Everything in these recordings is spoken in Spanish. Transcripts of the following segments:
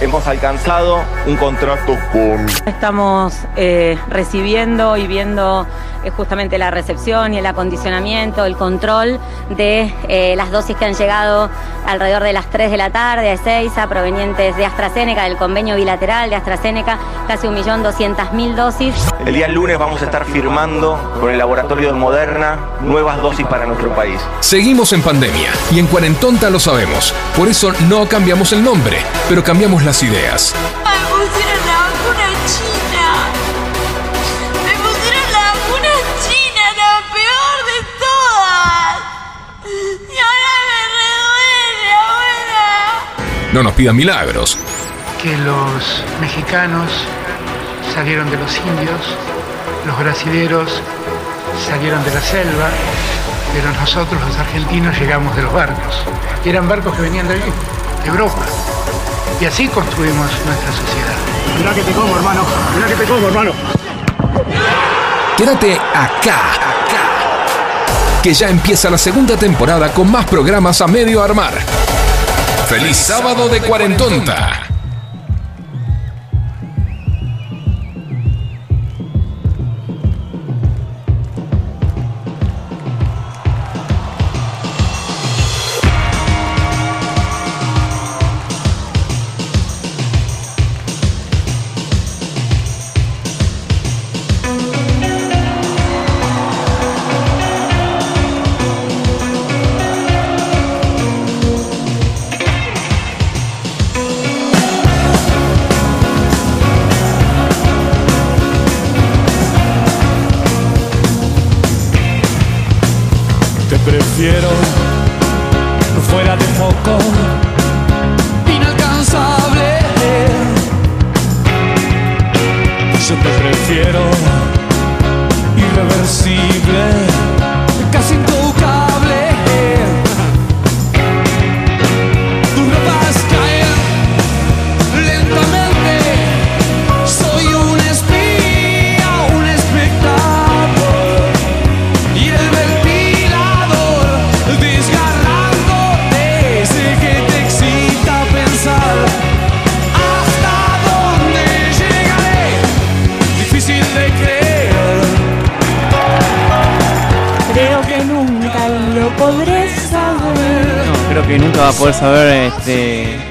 hemos alcanzado un contrato con Estamos eh, recibiendo y viendo eh, justamente la recepción y el acondicionamiento, el control de eh, las dosis que han llegado alrededor de las 3 de la tarde a Ezeiza, provenientes de AstraZeneca, del convenio bilateral de AstraZeneca, casi 1.200.000 dosis. El día lunes vamos a estar firmando con el laboratorio de Moderna nuevas dosis para nuestro país. Seguimos en pandemia y en Cuarentonta lo sabemos. Por eso no cambiamos el nombre, pero cambiamos las ideas. Me pusieron la vacuna china. Me pusieron la vacuna china, la peor de todas. Y ahora me reduele, abuela. No nos pidan milagros. que los mexicanos salieron de los indios, los brasileros salieron de la selva, pero nosotros los argentinos llegamos de los barcos. Y eran barcos que venían de allí, de Europa. Y así construimos nuestra sociedad. Mirá que te como, hermano. Mirá que te como, hermano. Quédate acá, acá. Que ya empieza la segunda temporada con más programas a medio armar. ¡Feliz sábado de Cuarentonta!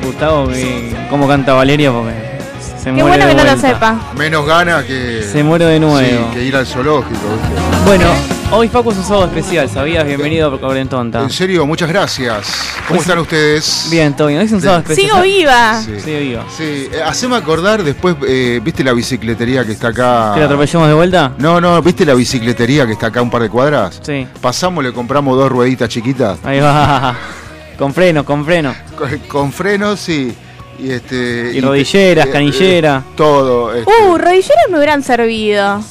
Gustavo cómo canta Valeria porque se Qué muere bueno de que no lo sepa. Menos gana que. Se muere de nuevo. Sí, que ir al zoológico, ¿viste? Bueno, hoy Facu es un sábado especial, ¿sabías? Bienvenido a Cuarentonta. En serio, muchas gracias. ¿Cómo están ustedes? Bien, todo bien. Hoy es un sábado especial. Sigo viva. Sí. Sigo viva. Sí, eh, haceme acordar después, eh, ¿viste la bicicletería que está acá? ¿Que la atropellamos de vuelta? No, no, ¿viste la bicicletería que está acá a un par de cuadras? Sí. Pasamos, le compramos dos rueditas chiquitas Ahí va. Con freno, con freno. con, con frenos y. Y, este, Y rodilleras, canillera. todo. este, Uh, rodilleras me hubieran servido.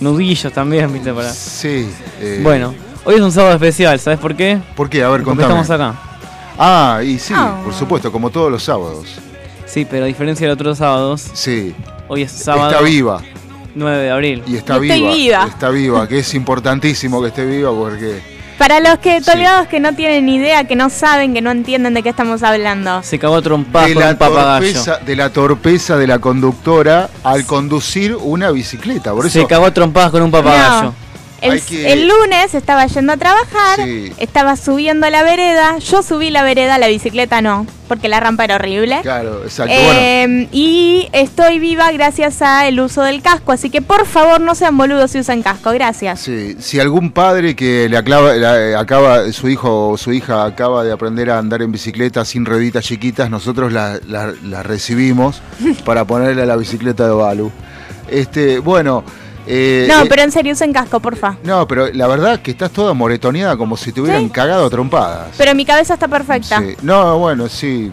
Nudillos también, viste, para. Sí. eh, Bueno, hoy es un sábado especial, ¿sabes por qué? ¿Por qué? A ver, Porque contame. estamos acá. Ah, y sí, Ah. por supuesto, como todos los sábados. Sí, pero a diferencia de otros sábados, Sí. hoy es sábado Está viva. 9 de abril. Y está Y estoy viva, viva. Está viva, que es importantísimo que esté viva porque. Para los que Sí. toleados que no tienen ni idea, que no saben, que no entienden de qué estamos hablando. Se cagó De con la, un papagayo. torpeza, de la torpeza de la conductora al conducir una bicicleta. Por eso, Se cagó trompadas con un papagayo. El, Hay que- el lunes estaba yendo a trabajar, Sí. estaba subiendo la vereda, yo subí la vereda, la bicicleta no, porque la rampa era horrible. Claro, exacto. bueno, Eh, y estoy viva gracias al uso del casco, así que por favor no sean boludos si usan casco, gracias. sí, si algún padre que le aclava- la- eh, acaba, su hijo o su hija acaba de aprender a andar en bicicleta sin rueditas chiquitas, nosotros las la, la recibimos para ponerle a la bicicleta de Balu. Este, bueno. Eh, No, eh, pero en serio usen casco, porfa. No, pero la verdad que estás toda moretoneada como si te hubieran Sí. cagado a trompadas. Pero mi cabeza está perfecta. Sí. No, bueno, sí.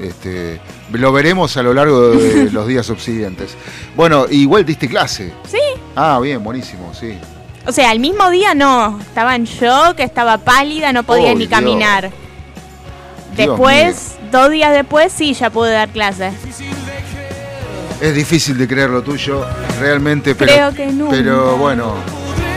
Este, lo veremos a lo largo de los días subsiguientes. Bueno, igual diste clase. Sí. Ah, bien, buenísimo, sí. O sea, el mismo día no, estaba en shock, estaba pálida, no podía ni Dios. caminar. Dios Después, dos días después, sí, ya pude dar clases. Es difícil de creer lo tuyo, realmente, pero, Creo que nunca. pero bueno,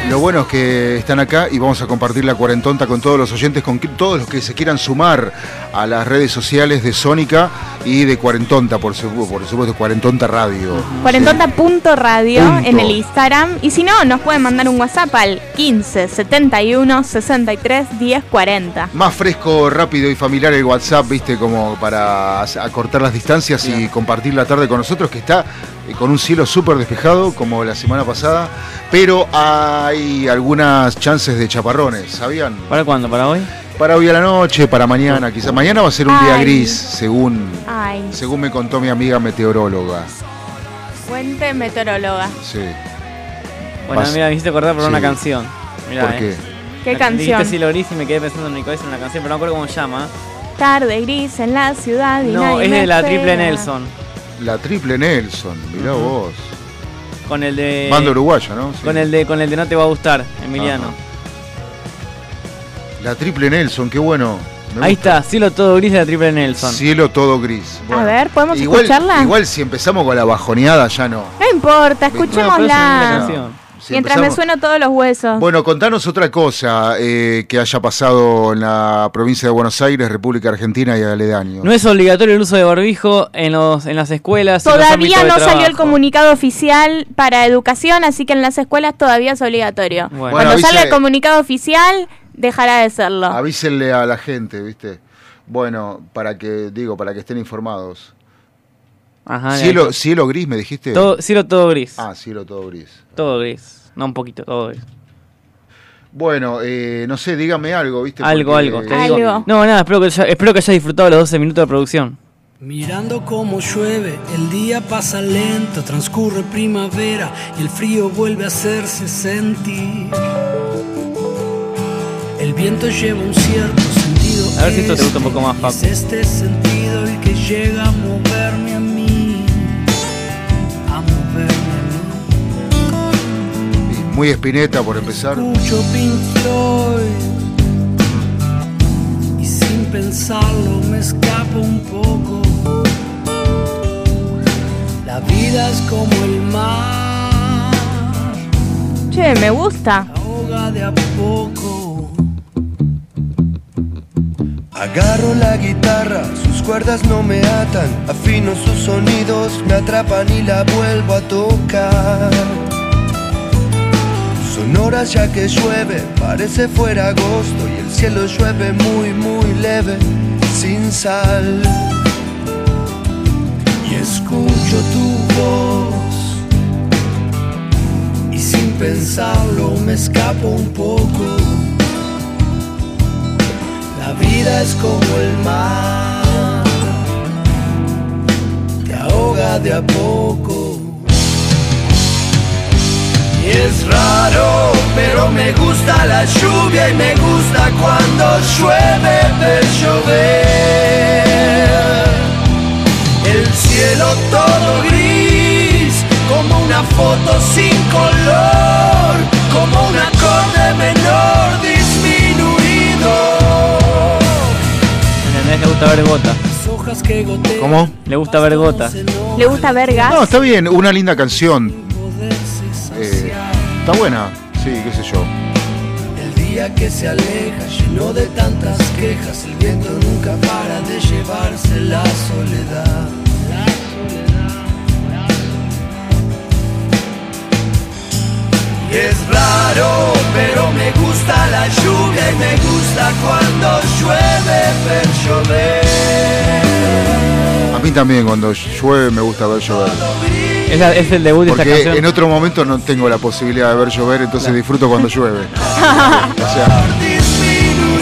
lo bueno es que están acá y vamos a compartir la cuarentonta con todos los oyentes, con todos los que se quieran sumar a las redes sociales de Sónica y de Cuarentonta, por, su- por supuesto, Cuarentonta Radio. Cuarentonta.radio en el Instagram. Y si no, nos pueden mandar un WhatsApp al 15 71 63 10 40. Más fresco, rápido y familiar el WhatsApp, viste, como para acortar las distancias y compartir la tarde con nosotros, que está con un cielo súper despejado, como la semana pasada, pero hay algunas chances de chaparrones, ¿sabían? ¿Para cuándo? ¿Para hoy? Para hoy a la noche, para mañana, quizás. Mañana va a ser un día Ay. gris, según, Ay, según me contó mi amiga meteoróloga. fuente meteoróloga. Sí. Bueno, Vas- mira, me hiciste acordar por Sí. una canción. Mirá, ¿Por eh. qué? ¿Qué La- canción? Dijiste Cielo Gris y me quedé pensando en mi cabeza en una canción, pero no me acuerdo cómo se llama. Tarde gris en la ciudad y No, nadie es me de la espera. Triple Nelson. La triple Nelson, mirá vos. Con el de. Banda uruguaya, ¿no? Sí. Con el de con el de No te va a gustar, Emiliano. Ajá. La triple Nelson, qué bueno. Ahí está, cielo todo gris de la Triple Nelson. Cielo todo gris. A ver, ¿podemos igual, escucharla? Igual si empezamos con la bajoneada ya no. No importa, escuchémosla. canción. Si Mientras me suenan todos los huesos. Bueno, contanos otra cosa eh, que haya pasado en la provincia de Buenos Aires, República Argentina y aledaños. No es obligatorio el uso de barbijo en los en las escuelas. y en los Todavía no de salió el comunicado oficial para educación, así que en las escuelas todavía es obligatorio. Bueno. Cuando Bueno, salga el comunicado oficial, dejará de serlo. Avísenle a la gente, ¿viste? Bueno, para que, digo, para que estén informados. Ajá, cielo, ahí cielo gris, me dijiste. Todo, cielo todo gris. Ah, cielo todo gris. Todo gris. No un poquito, todo gris. Bueno, eh, no sé, dígame algo, ¿viste? Algo, Porque- algo. Te Algo. digo. No, nada, espero que, haya- espero que hayas disfrutado los 12 minutos de producción. Mirando cómo llueve, el día pasa lento, transcurre primavera y el frío vuelve a hacerse sentir. El viento lleva un cierto sentido. A ver si esto te gusta un poco más, Es Paco. este sentido el que llega a Muy espineta por empezar. Escucho Pink Floyd y sin pensarlo me escapo un poco. La vida es como el mar, Che, me gusta. ahoga de a poco. Agarro la guitarra, sus cuerdas no me atan, afino sus sonidos, me atrapan y la vuelvo a tocar. Son horas ya que llueve, parece fuera agosto y el cielo llueve muy muy leve, sin sal. Y escucho tu voz y sin pensarlo me escapo un poco. La vida es como el mar, te ahoga de a poco. Y es raro, pero me gusta la lluvia y me gusta cuando llueve ver llover. El cielo todo gris, como una foto sin color, como un acorde menor disminuido. ¿Entendés? Le gusta ver gotas. ¿Cómo? Le gusta ver gotas. ¿Le gusta ver gas? No, está bien, una linda canción. Eh, está buena, sí, qué sé yo. El día que se aleja, lleno de tantas quejas, el viento nunca para de llevarse la soledad. Y Es raro, pero me gusta la lluvia y me gusta cuando llueve ver llover. A mí también cuando llueve me gusta ver llover. Es, la- es el debut de esta Porque canción. en otro momento no tengo la posibilidad de ver llover, entonces disfruto cuando llueve. O sea,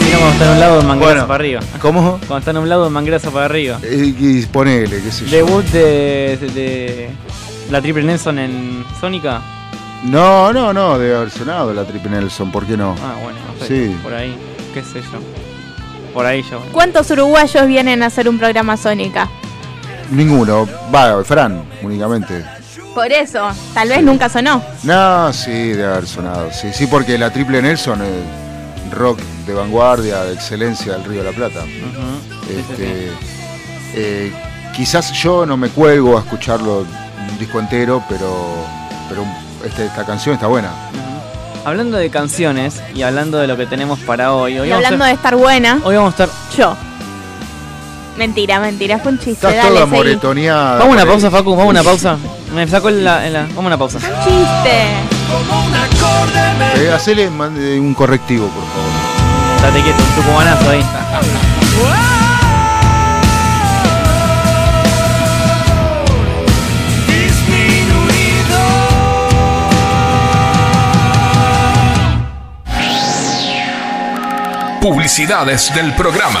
Mira cuando está en un lado de manguerazo Bueno, para arriba. ¿Cómo? Cuando está en un lado de manguerazo para arriba. y, y ponele, qué sé yo. Debut de, de- de la Triple Nelson en Sónica. No, no, no, debe haber sonado la Triple Nelson, ¿por qué no? Ah, bueno, no sé. Sí. Por ahí, qué sé yo. Por ahí yo. ¿Cuántos uruguayos vienen a hacer un programa Sónica? Ninguno. Va, Fran, únicamente. Por eso, tal vez nunca sonó. No, sí, debe haber sonado. Sí, sí, porque la Triple Nelson es rock de vanguardia, de excelencia del Río de la Plata. Este, eh, quizás yo no me cuelgo a escucharlo un disco entero, pero, pero este- esta canción está buena. Hablando de canciones y hablando de lo que tenemos para hoy. hoy Y a hablando de estar buena, Hoy vamos a estar. yo. Mentira, mentira, fue un chiste. Estás dale, toda moretoneada. Vamos a una pausa, Facu, vamos a una pausa. Me sacó en la, en la- Vamos a una pausa. Chiste. Eh, hacele mande un correctivo, por favor. Date quieto, un tucumanazo ahí. Publicidades del programa.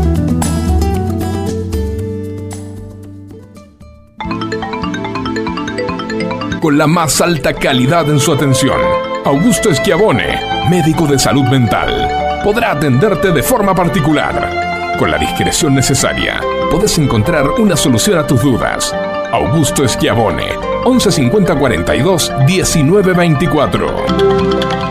Con la más alta calidad en su atención, Augusto Schiavone, médico de salud mental, podrá atenderte de forma particular. Con la discreción necesaria, podés encontrar una solución a tus dudas. Augusto Schiavone, 1150 42 1924.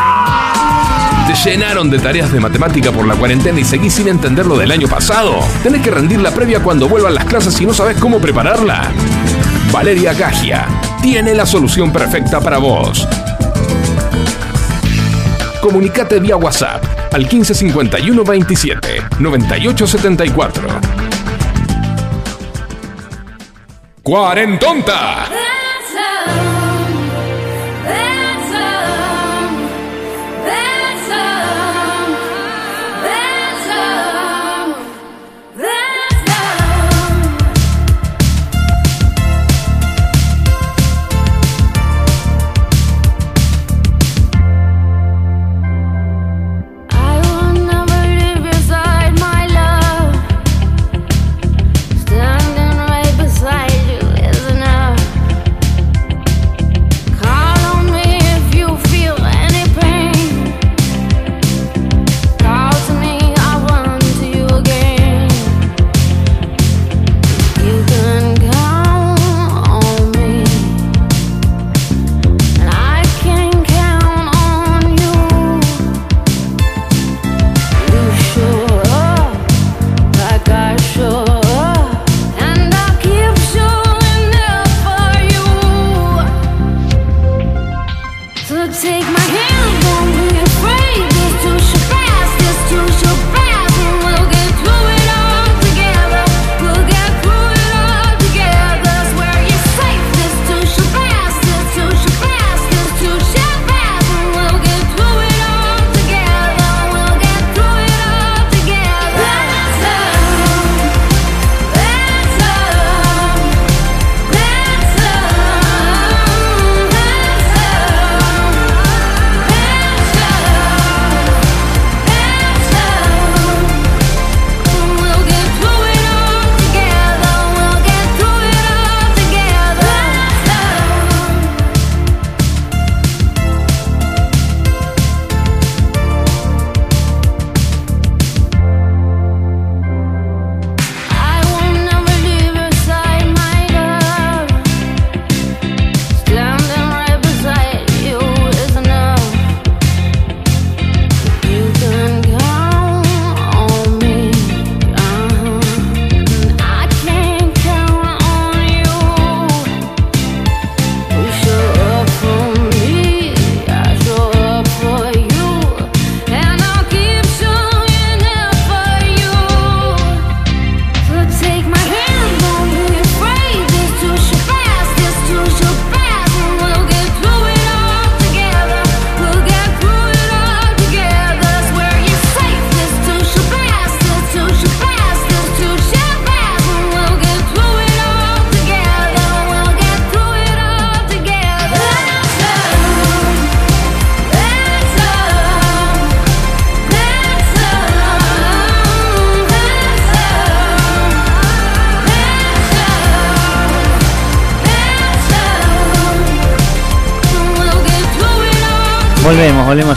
¿Te llenaron de tareas de matemática por la cuarentena y seguís sin entender lo del año pasado? ¿Tenés que rendir la previa cuando vuelvan las clases y no sabes cómo prepararla? Valeria Gagia tiene la solución perfecta para vos. Comunicate vía WhatsApp al 1551 27 98 74. ¡Cuarentonta!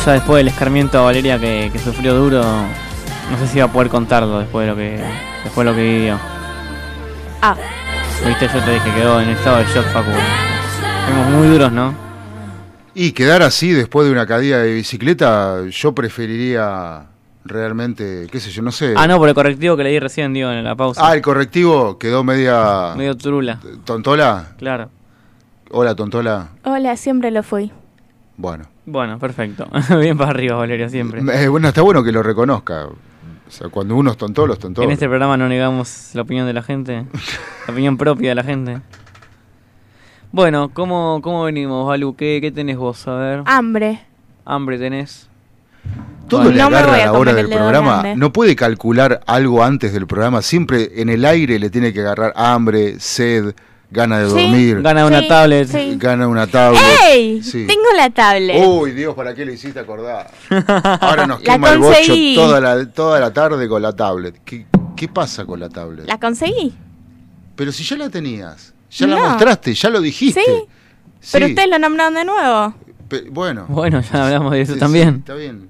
Ya después del escarmiento a Valeria que, que sufrió duro. No sé si va a poder contarlo después de lo que después de lo que vivió. Ah, Viste, yo te dije que quedó en estado de shock, Facu. Fuimos muy duros, ¿no? Y quedar así después de una caída de bicicleta, yo preferiría realmente, qué sé yo, no sé. Ah, no, por el correctivo que le di recién, digo, en la pausa. Ah, el correctivo quedó media Medio turula. tontola. Claro. Hola, tontola. hola, siempre lo fui. Bueno. Bueno, perfecto. Bien para arriba, Valeria, siempre. Eh, bueno, está bueno que lo reconozca. O sea, cuando uno es tontolo, es tontolo. En este programa no negamos la opinión de la gente, la opinión propia de la gente. Bueno, ¿cómo, cómo venimos, Balu? ¿Qué, ¿Qué tenés vos? A ver. Hambre. ¿Hambre tenés? Todo Bueno. le No agarra a a la hora del programa. grande. No puede calcular algo antes del programa. Siempre en el aire le tiene que agarrar hambre, sed, gana de Sí. dormir, Gana una Sí, tablet. sí. gana una tablet. ¡Ey! Sí. Tengo la tablet. Uy, Dios, ¿para qué le hiciste acordar? Ahora nos La quema el bocho conseguí. toda la, toda la tarde con la tablet. ¿Qué, qué pasa con la tablet? La conseguí. Pero si ya la tenías, ya la mostraste, ya lo dijiste. Sí, Pero ustedes lo nombraron de nuevo. pe- bueno. Bueno, ya hablamos de eso Sí, también. sí, está bien.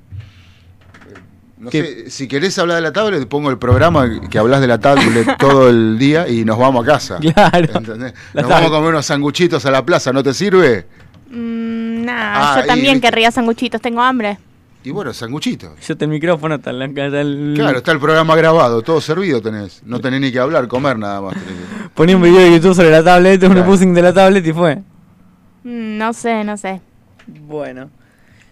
No ¿Qué? sé, si querés hablar de la tablet, pongo el programa que hablas de la tablet todo el día y nos vamos a casa. Claro. ¿Entendés? Nos tablet. vamos a comer unos sanguchitos a la plaza, ¿no te sirve? Mm, nah, Ah, yo también y- querría sanguchitos, tengo hambre. Y bueno, sanguchitos. Yo te el micrófono, está la el... Claro, está el programa grabado, todo servido tenés. No tenés ni que hablar, comer nada más. que- Poní un video de YouTube sobre la tablet, un Claro. pusing de la tablet y fue. Mm, no sé, no sé. Bueno.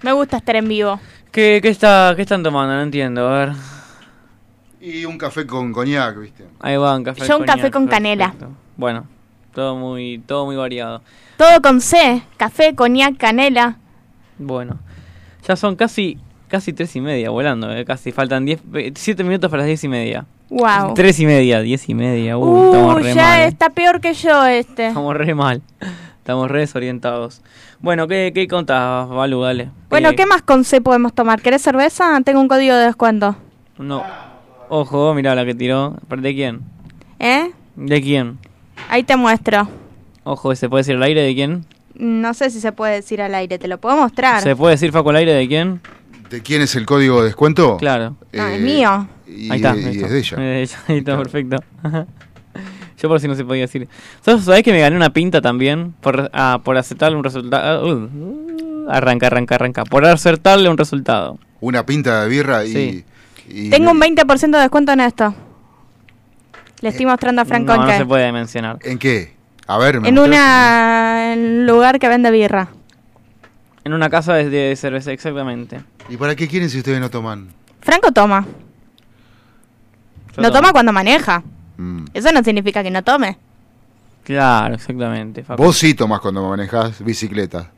Me gusta estar en vivo. ¿Qué, qué, está, ¿Qué están tomando? No entiendo, a ver. Y un café con coñac, ¿viste? Ahí va, un café Yo un coñac, café con canela. perfecto. Bueno, todo muy, todo muy variado. Todo con C. Café, coñac, canela. Bueno, ya son casi casi tres y media volando, eh, casi faltan diez, eh, siete minutos para las diez y media. Wow. Tres y media, diez y media, uh, estamos Uh, re ya mal. eh. está peor que yo este. Estamos re mal, estamos re desorientados. Bueno, ¿qué, qué contás, Balu? Dale. Bueno, Eh, ¿qué más con C podemos tomar? ¿Querés cerveza? Tengo un código de descuento. No. Ojo, mira la que tiró. ¿De quién? ¿Eh? ¿De quién? Ahí te muestro. Ojo, ¿se puede decir al aire de quién? No sé si se puede decir al aire, te lo puedo mostrar. ¿Se puede decir Faco al aire de quién? ¿De quién es el código de descuento? Claro. No, es Eh, mío. Y, Ahí está. y listo. es de ella. Es de ella, Ahí está, perfecto. Yo por si no se podía decir. ¿Sabes, sabés que me gané una pinta también? Por, ah, por aceptarle un resultado. Uh, arranca, arranca, arranca. Por acertarle un resultado. Una pinta de birra y. Sí. y- Tengo un 20% de descuento en esto. Le estoy mostrando a Franco no, en no qué. se puede mencionar. ¿En qué? A ver, ¿me En un lugar que vende birra. En una casa de, de cerveza, exactamente. ¿Y para qué quieren si ustedes no toman? Franco toma. Yo no tomo. toma cuando maneja. Mm. Eso no significa que no tome. Claro, exactamente. Facu. Vos sí tomás cuando manejás bicicleta.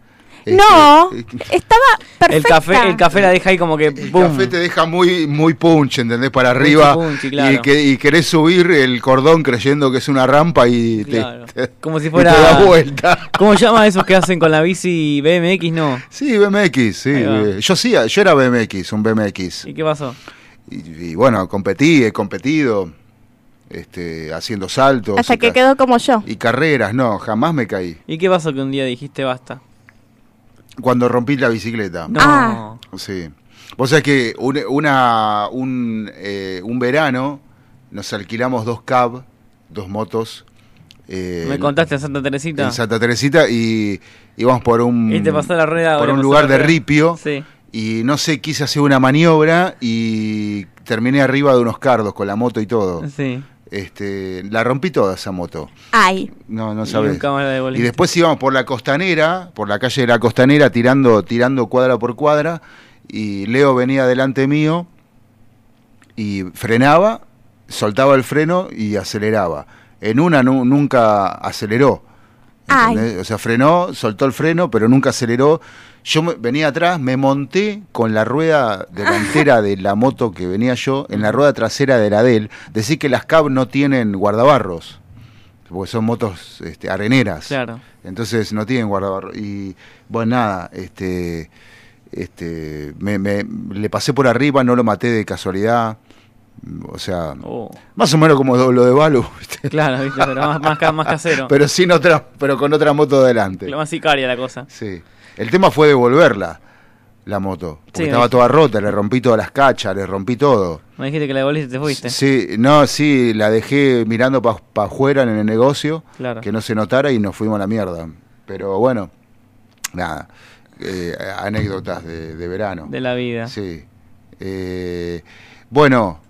Este, no, estaba perfecta. El café, el café la deja ahí como que. El boom. café te deja muy, muy punch, ¿entendés? Para arriba. punchy, claro. y, que, y querés subir el cordón creyendo que es una rampa y te, Claro. te- Como si y fuera. te da vuelta. ¿Cómo llama esos que hacen con la bici BMX? No. Sí, BMX, sí. Eh, Yo sí, yo era BMX, un BMX. ¿Y qué pasó? Y, y bueno, competí, he competido, este, haciendo saltos. Hasta y que quedó como yo. Y carreras, no, jamás me caí. ¿Y qué pasó que un día dijiste basta? Cuando rompí la bicicleta. No. Ah. Sí. Vos sabés que un, una, un, eh, un verano nos alquilamos dos cab, dos motos. eh, Me contaste en Santa Teresita. en Santa Teresita y íbamos por un, Y te pasó la rueda. por un lugar la de ripio Sí. y no sé, quise hacer una maniobra y terminé arriba de unos cardos con la moto y todo. Sí. Este, la rompí toda esa moto. Ay. No, no Y la Y devolviste. después íbamos por la costanera, por la calle de la costanera, tirando, tirando cuadra por cuadra, y Leo venía delante mío y frenaba, soltaba el freno y aceleraba. En una nu- nunca aceleró. Ay. ¿entendés? O sea, frenó, soltó el freno, pero nunca aceleró. Yo me- venía atrás, me monté con la rueda delantera de la moto que venía yo, en la rueda trasera de la de él. Decir que las cab no tienen guardabarros, porque son motos este, areneras. Claro. Entonces no tienen guardabarros. Y bueno, nada, este, este, me, me- le pasé por arriba, no lo maté de casualidad. O sea, Oh. más o menos como lo de Balu. Claro, ¿viste? pero más, más casero. pero sin otra, pero con otra moto delante. Lo más sicaria la cosa. Sí. El tema fue devolverla. la moto. Porque Sí, estaba toda rota, le rompí todas las cachas, le rompí todo. Me dijiste que la devolviste y te fuiste. Sí, no, sí, la dejé mirando para afuera en el negocio, Claro. que no se notara y nos fuimos a la mierda. Pero bueno, nada, eh, anécdotas de, de verano. De la vida. Sí. Eh, bueno,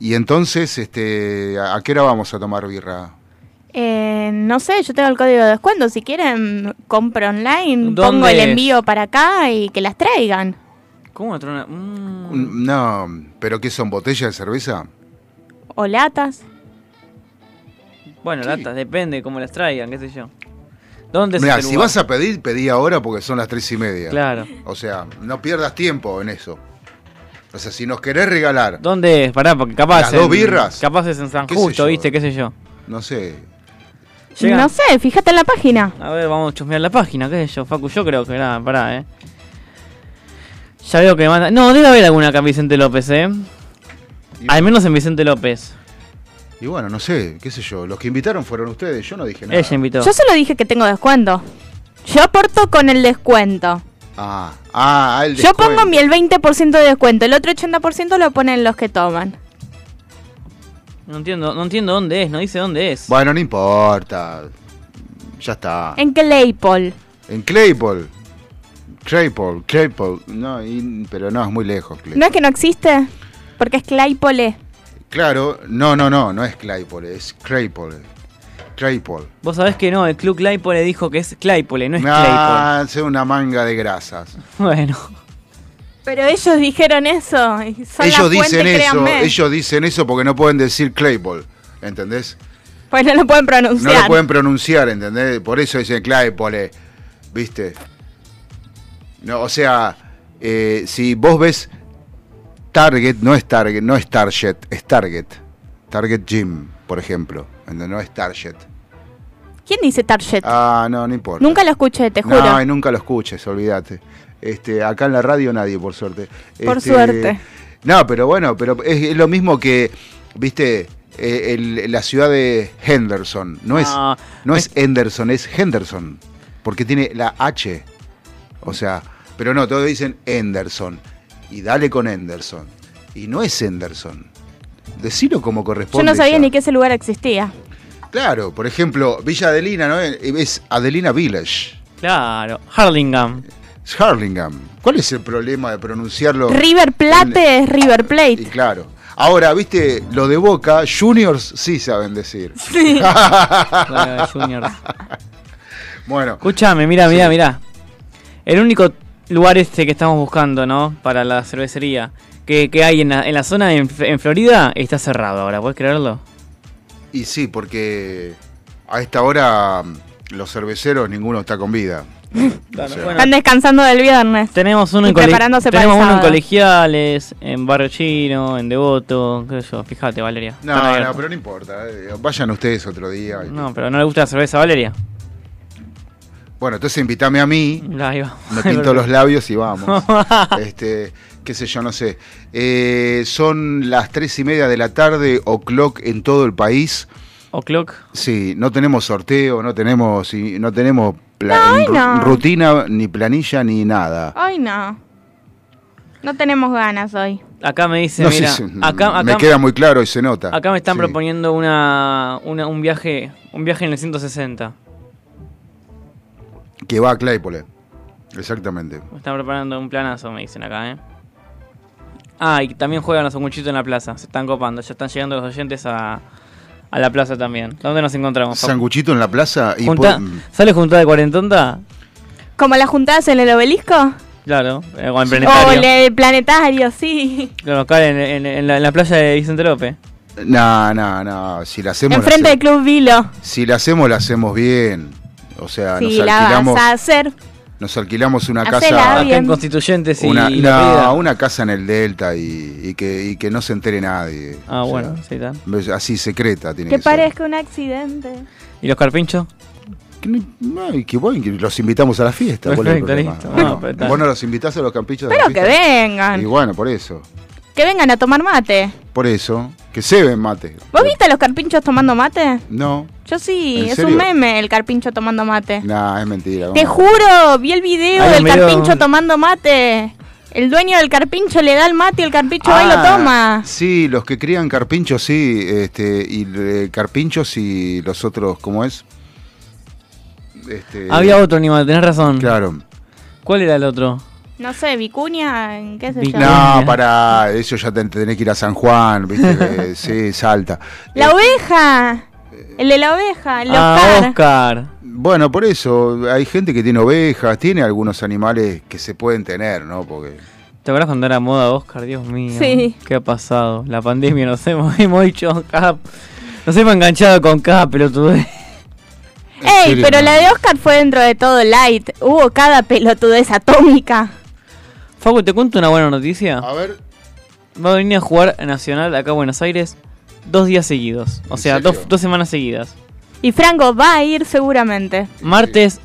y entonces, este, ¿a a qué hora vamos a tomar birra? Eh, no sé, yo tengo el código de descuento. Si quieren, compro online, ¿Dónde pongo el es? envío para acá y que las traigan. ¿Cómo trona? Mm. No, pero ¿qué son botellas de cerveza? O latas. Bueno, latas, depende cómo las traigan, qué sé yo. ¿Dónde este si vas a pedir, pedí ahora porque son las tres y media. Claro. O sea, no pierdas tiempo en eso. O sea, si nos querés regalar, ¿Dónde es? Pará, porque capaz. ¿Las dos birras? Capaz es en San ¿Qué sé Justo? ¿viste? ¿Qué sé yo? no sé, Llega- No sé, fíjate en la página. A ver, vamos a chusmear la página, qué sé yo, Facu. Yo creo que era, pará, eh. Ya veo que manda. No, debe haber alguna acá en Vicente López, eh. Al menos en Vicente López. y bueno, no sé, qué sé yo. Los que invitaron fueron ustedes, yo no dije nada. Ella invitó. Yo solo dije que tengo descuento. Yo aporto con el descuento. Ah, ah, el Yo descuento. pongo mi el 20% de descuento, el otro 80% lo ponen los que toman. No entiendo, no entiendo dónde es, no dice dónde es. Bueno, no importa. Ya está. En Claypole. En Claypole. Claypole, Claypole. No, y- pero no, es muy lejos. Claypole. ¿No es que no existe? Porque es Claypole. Claro, no, no, no, no es Claypole, es Claypole. Claypole. Vos sabés que no, el club Claypole dijo que es Claypole, no es Ah, es una manga de grasas. Claypole. Bueno, Pero ellos dijeron eso. son ellos fuente, dicen eso, créanme. ellos dicen eso porque no pueden decir Claypole, ¿entendés? Pues no lo pueden No pronunciar. lo pueden pronunciar, ¿entendés? Por eso dicen Claypole, ¿viste? No, o sea, eh, si vos ves Target, no es Target, no es Target, es Target. Target Gym, por ejemplo, ¿entendés? no es Target. ¿Quién dice Target? Ah, no, no importa. Nunca lo escuché, te juro. No, y nunca lo escuches, olvídate. Este, acá en la radio nadie, por suerte. Por Este, suerte. No, pero bueno, pero es, es lo mismo que, viste, eh, el- la ciudad de Henderson. No es, no es Henderson, es Henderson. Porque tiene la H. O sea, pero no, todos dicen Henderson. Y dale con Henderson. Y no es Henderson. Decilo como Yo corresponde. no sabía ya. ni que ese lugar existía. Claro, por ejemplo, Villa Adelina, ¿no? Es Adelina Village. claro. Harlingham. Es Harlingham. ¿Cuál es el problema de pronunciarlo? River Plate es River Y Plate. claro. Ahora, viste, lo de Boca, Juniors sí saben decir. Sí. Junior. bueno, Escúchame, mira, mira, mira. El único lugar este que estamos buscando, ¿no? Para la cervecería que, que hay en la, en la zona en, en Florida está cerrado ahora, ¿puedes creerlo? y sí, porque a esta hora mm, los cerveceros ninguno está con vida. Están descansando del viernes. Tenemos uno, Y en, preparándose para tenemos el uno en sábado. colegiales, en Barrio Chino, en Devoto, qué sé yo, fíjate, Valeria. Están No, no, abiertos. pero no importa. eh, Vayan ustedes otro día. y- No, pero no le gusta la cerveza, Valeria. Bueno, entonces invítame a mí. Ahí va. Me pinto los labios y vamos. este, qué sé yo, no sé. Eh, son las tres y media de la tarde, o'clock en todo el país. O'clock. Sí, no tenemos sorteo, no tenemos, y no tenemos ay, no. rutina, ni planilla, ni nada. Ay, no. No tenemos ganas hoy. Acá me dice, No mira, si- acá, acá, me queda muy claro y se nota. acá me están Sí. proponiendo una, una- un viaje un viaje en el 160. Que va a Claypole. Exactamente. Me están preparando un planazo, me dicen acá, ¿eh? Ah, y también juegan los sanguchitos en la plaza. Se están copando. Ya están llegando los oyentes a, a la plaza también. ¿Dónde nos encontramos? Papu? Sanguchito en la plaza y Junta- por- ¿Sale juntada de cuarentonta? ¿Como las juntadas en el obelisco? Claro, eh, o en O planetario. el planetario, sí. Claro, acá en, en- en la, en la playa de Vicente López. No, no, no. Si la hacemos, la Enfrente del Club Vilo. si la hacemos, la hacemos bien. O sea, Si nos la alquilamos, vas a hacer. Nos alquilamos una Hacela casa. Acá bien. en Constituyentes y Una, no, una casa en el Delta y, y que, y que no se entere nadie. Ah, O sea, bueno, sí, Así secreta tiene Que que, ser. parezca un accidente. ¿Y los carpinchos? Que no, y que bueno, que los invitamos a la fiesta. ¿cuál es el Perfecto, listo. Bueno, No, está. vos no los invitás a los de Pero la que fiesta? vengan. Y bueno, por eso. Que vengan a tomar mate. Por eso. Que se ven mate. ¿Vos viste a los carpinchos tomando mate? No, Yo sí, ¿En es serio? un meme el carpincho tomando mate. nah, es mentira. Te ¿cómo? juro, vi el video del carpincho tomando mate. El dueño del carpincho le da el mate y el carpincho va y lo Ah, toma. Sí, los que crían carpinchos, sí, este, y eh, carpinchos y los otros, ¿cómo es? Este, Había otro animal, tenés razón. Claro. ¿Cuál era el otro? No sé, vicuña, ¿qué sé yo? No, para eso ya te- tenés que ir a San Juan, ¿viste? que- sí, salta. La oveja. El de la oveja, el ah, Oscar. Oscar. Bueno, por eso, hay gente que tiene ovejas, tiene algunos animales que se pueden tener, ¿no? Porque ¿Te acuerdas cuando era moda Oscar? Dios mío. Sí. ¿Qué ha pasado? La pandemia nos hemos, hemos hecho Cap. Nos hemos enganchado con Cap, pelotudez. Ey, pero la de Oscar fue dentro de todo light. Hubo cada pelotudez atómica. Facu, ¿te cuento una buena noticia? A ver. Va a venir a jugar a Nacional acá a Buenos Aires dos días seguidos. O ¿En sea, dos, dos semanas seguidas. Y Franco va a ir seguramente. Martes,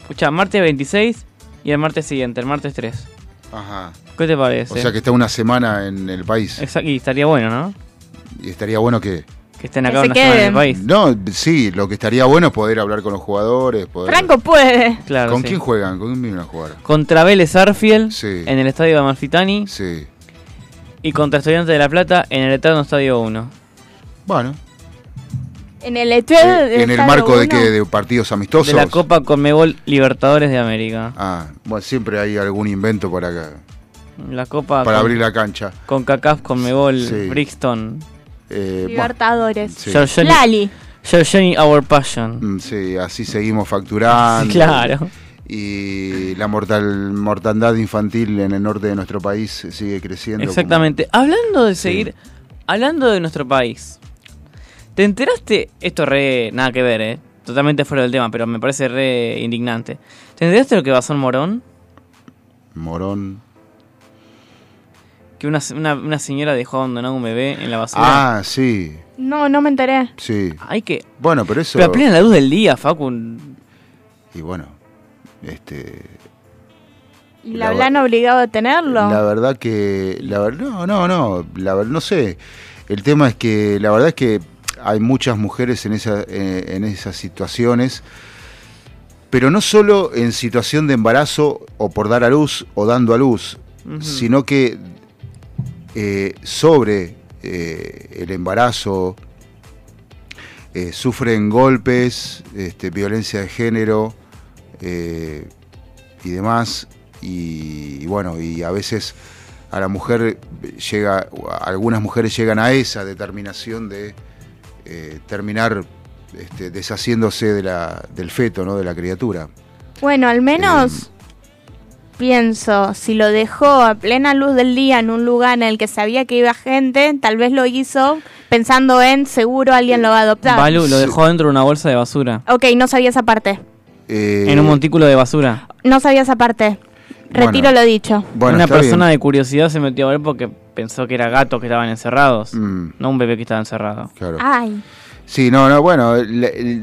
escucha, martes 26 y el martes siguiente, el martes 3. Ajá. ¿Qué te parece? O sea que está una semana en el país. Exacto, y estaría bueno, ¿no? Y estaría bueno que... Que estén Que acá semana en el país. No, sí, lo que estaría bueno es poder hablar con los jugadores. Poder... Franco puede. Claro, ¿Con sí. quién juegan? ¿Con quién vienen a jugar? Contra Vélez Arfield Sí. en el estadio de Amalfitani Sí. y contra Estudiantes de La Plata en el eterno estadio 1. Bueno. En el Etuel Eh, ¿En el marco de qué? ¿De partidos amistosos? De la Copa Conmebol Libertadores de América. Ah, bueno, siempre hay algún invento para acá, La Copa para con, abrir la cancha. con CACAF, Conmebol, Sí. Brixton. Eh, Libertadores. sí. Lali. Giorgiani Our Passion. Mm, Sí, así seguimos facturando. Claro. Y la mortal, mortandad infantil en el norte de nuestro país sigue creciendo. Exactamente. Hablando de seguir, hablando de nuestro país. ¿Te enteraste? Esto re nada que ver, eh. Totalmente fuera del tema, pero me parece re indignante. ¿Te enteraste de lo que pasó en Morón? Morón. Que una, una, una señora dejó abandonado un bebé en la basura. Ah, sí, No, no me enteré. sí. Hay que. Bueno, pero eso... Pero a plena la luz del día, Facu. Y bueno, este... ¿Y La la habrán obligado a tenerlo? La verdad que... La, no, no, no. La, no sé. El tema es que la verdad es que hay muchas mujeres en, esa, eh, en esas situaciones, pero no solo en situación de embarazo o por dar a luz o dando a luz, sino que eh, sobre eh, el embarazo eh, sufren golpes, este, violencia de género y demás. Y, y bueno, y a veces a la mujer llega, algunas mujeres llegan a esa determinación de terminar este, deshaciéndose de la, del feto, ¿no? de la criatura. Bueno, al menos pienso, si lo dejó a plena luz del día en un lugar en el que sabía que iba gente, tal vez lo hizo pensando en seguro alguien lo va a adoptar. Balu lo dejó dentro de una bolsa de basura. Ok, no sabía esa parte. Eh, En un montículo de basura. No sabía esa parte. Retiro Bueno. lo dicho. Bueno, una persona bien. de curiosidad se metió a ver porque pensó que era gatos que estaban encerrados. Mm, No un bebé que estaba encerrado. claro. Ay, Sí, no, no, bueno,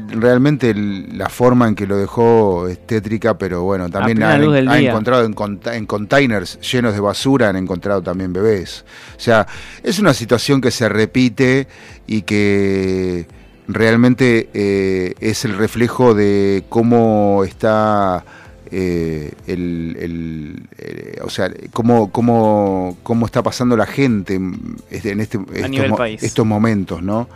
realmente la forma en que lo dejó es tétrica, pero bueno, también ha encontrado en, en containers llenos de basura, han encontrado también bebés. O sea, es una situación que se repite y que realmente eh, es el reflejo de cómo está eh, el, el- eh, o sea, cómo, cómo, cómo está pasando la gente en este, en este- estos, nivel mo- país. estos momentos, ¿no?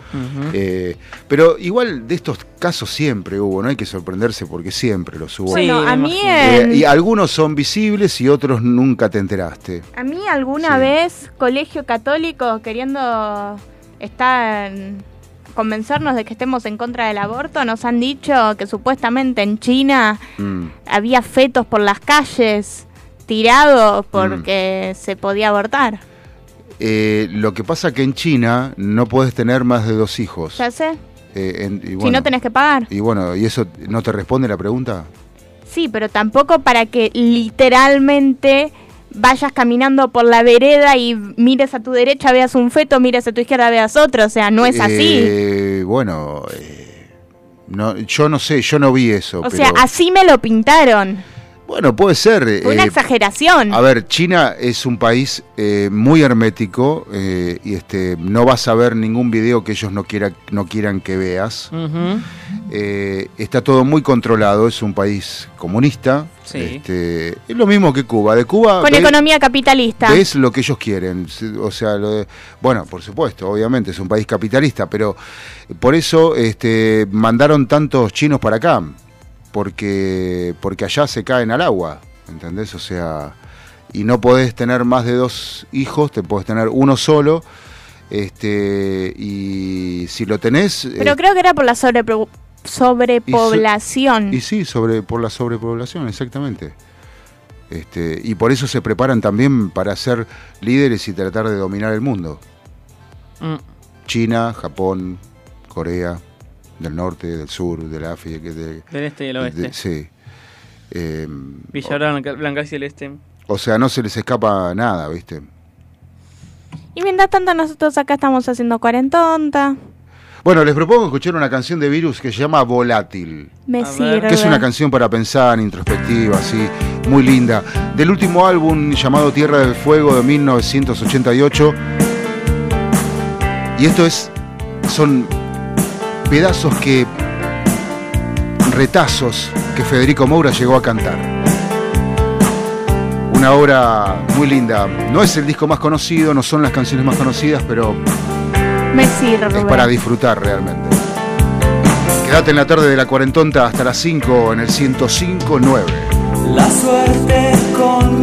Eh, pero igual de estos casos siempre hubo, no hay que sorprenderse porque siempre los hubo. bueno, me a mí. Eh, en- y algunos son visibles y otros nunca te enteraste. a mí alguna Sí. vez colegio católico queriendo estar convencernos de que estemos en contra del aborto nos han dicho que supuestamente en China Mm. había fetos por las calles tirados Mm. porque se podía abortar. Eh, lo que pasa que en China no puedes tener más de dos hijos. Ya sé. Eh, en- y Si no tenés que pagar. Y bueno, ¿y eso no te responde la pregunta? Sí, pero tampoco para que literalmente vayas caminando por la vereda y mires a tu derecha, veas un feto, mires a tu izquierda, veas otro. O sea, no es así. Eh, bueno, eh, no, yo no sé, yo no vi eso. O pero, sea, así me lo pintaron. Bueno, puede ser. Fue una eh, exageración. A ver, China es un país eh, muy hermético eh, y este no vas a ver ningún video que ellos no quiera, no quieran que veas. Eh, está todo muy controlado, es un país comunista. Sí. Este, es lo mismo que Cuba. De Cuba Con ve- economía capitalista. ves lo que ellos quieren. O sea, lo de- bueno, por supuesto, obviamente es un país capitalista, pero por eso este, mandaron tantos chinos para acá, porque, porque allá se caen al agua, ¿entendés? O sea, y no podés tener más de dos hijos, te podés tener uno solo, este, y si lo tenés... Pero eh, creo que era por la sobrepro- sobrepoblación. y sí, sobre, por la sobrepoblación, exactamente. Este, y por eso se preparan también para ser líderes y tratar de dominar el mundo. Mm. China, Japón, Corea, del norte, del sur, del África. de- Del este y el de- oeste. sí. Eh, Villa Blanca, Blanca y el este. o sea, no se les escapa nada, ¿viste? Y mientras tanto nosotros acá estamos haciendo cuarentonta. Bueno, les propongo escuchar una canción de Virus que se llama Volátil. Me sirve. Que es una canción para pensar, introspectiva, así, muy linda. Del último álbum llamado Tierra del Fuego de 1988. Y esto es. son pedazos que. retazos que Federico Moura llegó a cantar. Una obra muy linda. No es el disco más conocido, no son las canciones más conocidas, pero Me sirve. es para disfrutar realmente. Quédate en la tarde de la cuarentonta hasta las 5 en el 105.9. La suerte con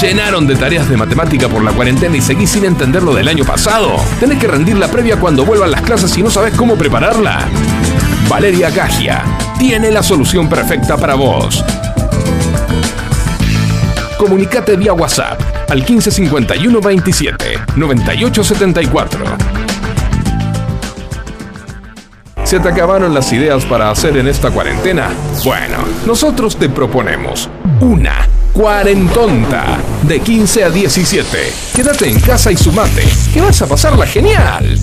Llenaron de tareas de matemática por la cuarentena y seguís sin entender lo del año pasado? ¿Tenés que rendir la previa cuando vuelvan las clases y no sabes cómo prepararla? Valeria Cagia tiene la solución perfecta para vos. Comunicate vía WhatsApp al 1551 27 98 74. ¿Se te acabaron las ideas para hacer en esta cuarentena? Bueno, nosotros te proponemos una cuarentonta de 15 a 17. Quédate en casa y sumate, que vas a pasarla genial.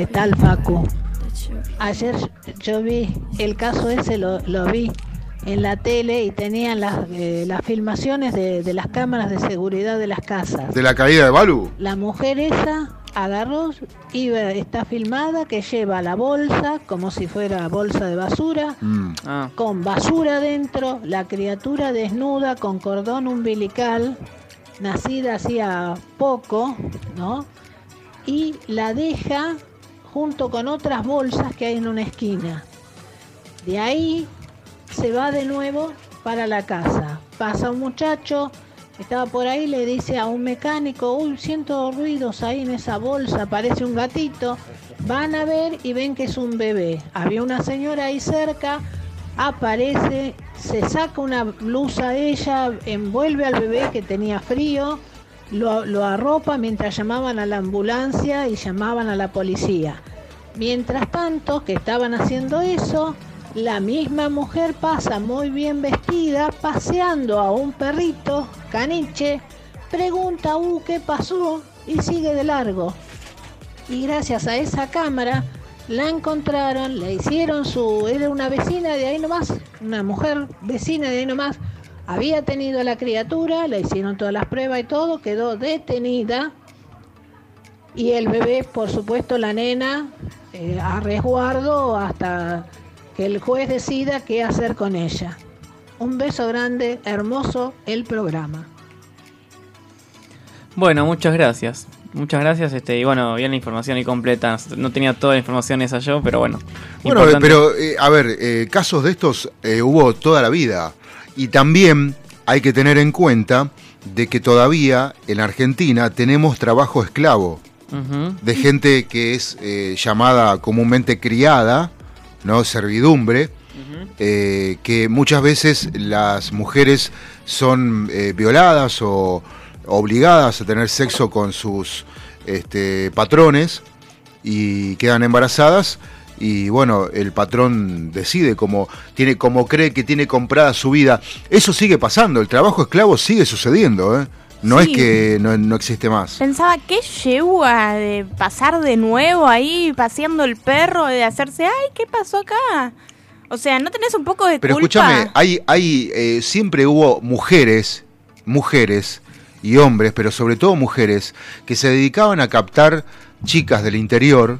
¿Qué tal Facu? Ayer yo vi, el caso ese lo, lo vi, en la tele y tenían las, eh, las filmaciones de, de las cámaras de seguridad de las casas. ¿De la caída de Balu? La mujer esa agarró, iba, está filmada que lleva la bolsa como si fuera bolsa de basura, Mm. con basura dentro, la criatura desnuda con cordón umbilical, nacida hacía poco, ¿no? Y la deja junto con otras bolsas que hay en una esquina. De ahí se va de nuevo para la casa. Pasa un muchacho, estaba por ahí, le dice a un mecánico, uy, siento ruidos ahí en esa bolsa, parece un gatito. Van a ver y ven que es un bebé. Había una señora ahí cerca, aparece, se saca una blusa ella, envuelve al bebé que tenía frío, lo, arropa mientras llamaban a la ambulancia y llamaban a la policía. Mientras tanto, que estaban haciendo eso, la misma mujer pasa muy bien vestida, paseando a un perrito, caniche, pregunta, uh, ¿qué pasó? Y sigue de largo. Y gracias a esa cámara la encontraron, le hicieron su, era una vecina de ahí nomás, una mujer vecina de ahí nomás, había tenido a la criatura, le hicieron todas las pruebas y todo, quedó detenida. Y el bebé, por supuesto, la nena, eh, a resguardo hasta que el juez decida qué hacer con ella. Un beso grande, hermoso el programa. Bueno, muchas gracias. Muchas gracias, este, y bueno, bien la información y completa. No tenía toda la información esa yo, pero bueno. Bueno, importante. pero eh, a ver, eh, casos de estos eh, hubo toda la vida. Y también hay que tener en cuenta de que todavía en Argentina tenemos trabajo esclavo. De gente que es eh, llamada comúnmente criada, ¿no? Servidumbre, eh, que muchas veces las mujeres son eh, violadas o obligadas a tener sexo con sus este, patrones y quedan embarazadas y bueno, el patrón decide como tiene como cree que tiene comprada su vida. Eso sigue pasando, el trabajo esclavo sigue sucediendo, ¿eh? No Sí. es que no, no existe más. Pensaba, ¿qué yegua de pasar de nuevo ahí paseando el perro, de hacerse, ay, ¿qué pasó acá? O sea, ¿no tenés un poco de Pero culpa? escúchame, hay, hay, eh, siempre hubo mujeres, mujeres y hombres, pero sobre todo mujeres, que se dedicaban a captar chicas del interior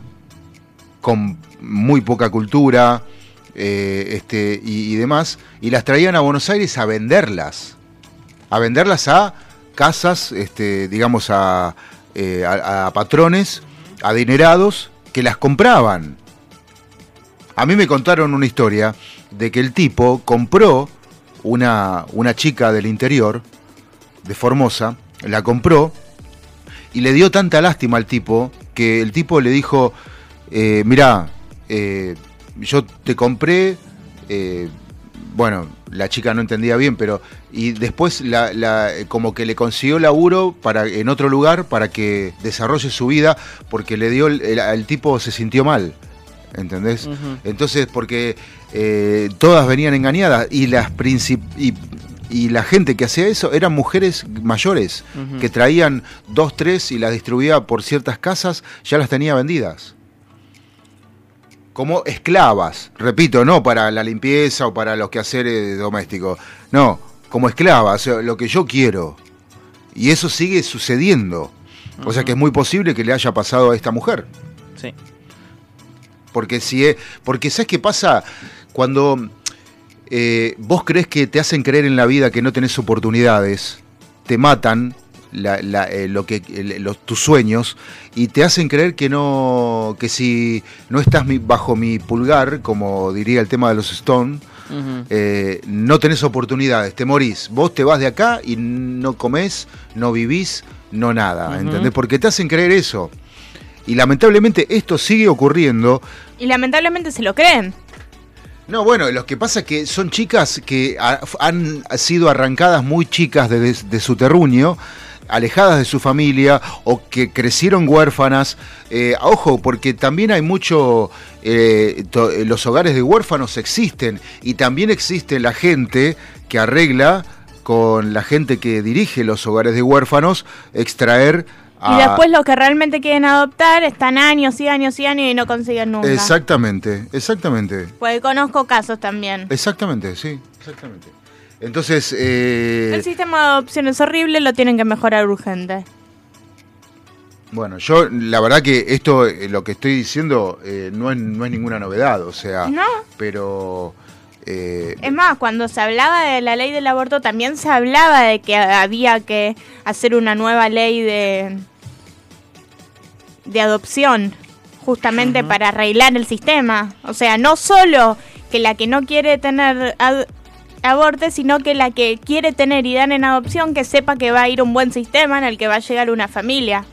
con muy poca cultura eh, este, y, demás, y las traían a Buenos Aires a venderlas, a venderlas a casas, este, digamos, a, eh, a- a patrones adinerados que las compraban. A mí me contaron una historia de que el tipo compró una, una chica del interior, de Formosa, la compró y le dio tanta lástima al tipo que el tipo le dijo, eh, mirá, eh, yo te compré, eh, bueno, la chica no entendía bien, pero y después la, la- como que le consiguió laburo para en otro lugar para que desarrolle su vida porque le dio el, el- el tipo se sintió mal, ¿entendés? Entonces porque eh, todas venían engañadas y las princip y, y la gente que hacía eso eran mujeres mayores que traían dos, tres y las distribuía por ciertas casas, ya las tenía vendidas como esclavas, repito, no para la limpieza o para los quehaceres domésticos, no, como esclavas, o sea, lo que yo quiero. Y eso sigue sucediendo. O sea que es muy posible que le haya pasado a esta mujer. Sí. Porque si es, porque ¿sabes qué pasa? Cuando eh, vos crees que te hacen creer en la vida que no tenés oportunidades, te matan la- la- eh, lo que, los, tus sueños y te hacen creer que no, que si no estás mi- bajo mi pulgar, como diría el tema de los Stone, eh, no tenés oportunidades, te morís. Vos te vas de acá y no comés, no vivís, no nada, Ujú. ¿entendés? Porque te hacen creer eso. Y lamentablemente esto sigue ocurriendo Y lamentablemente se lo creen. no, bueno, lo que pasa es que son chicas que ha- han sido arrancadas muy chicas de, de- de su terruño, alejadas de su familia o que crecieron huérfanas. Eh, ojo, porque también hay mucho, eh, to- eh, los hogares de huérfanos existen y también existe la gente que arregla con la gente que dirige los hogares de huérfanos extraer Y después los que realmente quieren adoptar están años y años y años y no consiguen nunca. Exactamente, exactamente. Porque conozco casos también. Exactamente, sí, exactamente. Entonces, eh, El sistema de adopción es horrible, lo tienen que mejorar urgente. bueno, yo la verdad que esto, eh, lo que estoy diciendo, eh, no, es, no es ninguna novedad, o sea, No. pero... eh, Es más, cuando se hablaba de la ley del aborto, también se hablaba de que había que hacer una nueva ley de, de adopción, justamente para arreglar el sistema. O sea, no solo que la que no quiere tener ad- aborte, sino que la que quiere tener y dar en adopción, que sepa que va a ir un buen sistema en el que va a llegar una familia.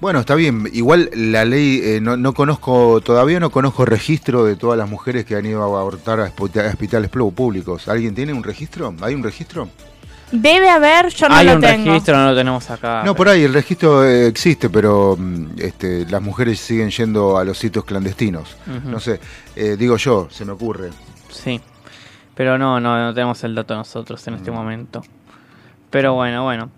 Bueno, está bien. Igual la ley, eh, no, no conozco, todavía no conozco registro de todas las mujeres que han ido a abortar a hospi- a hospitales públicos. ¿Alguien tiene un registro? ¿Hay un registro? Debe haber, yo no Hay lo un tengo. registro, no lo tenemos acá. No, por ahí el registro eh, existe, pero mm, este, las mujeres siguen yendo a los sitios clandestinos. No sé, eh, digo yo, se me ocurre. Sí. Pero no, no, no tenemos el dato nosotros en este Mm. momento. Pero bueno, bueno.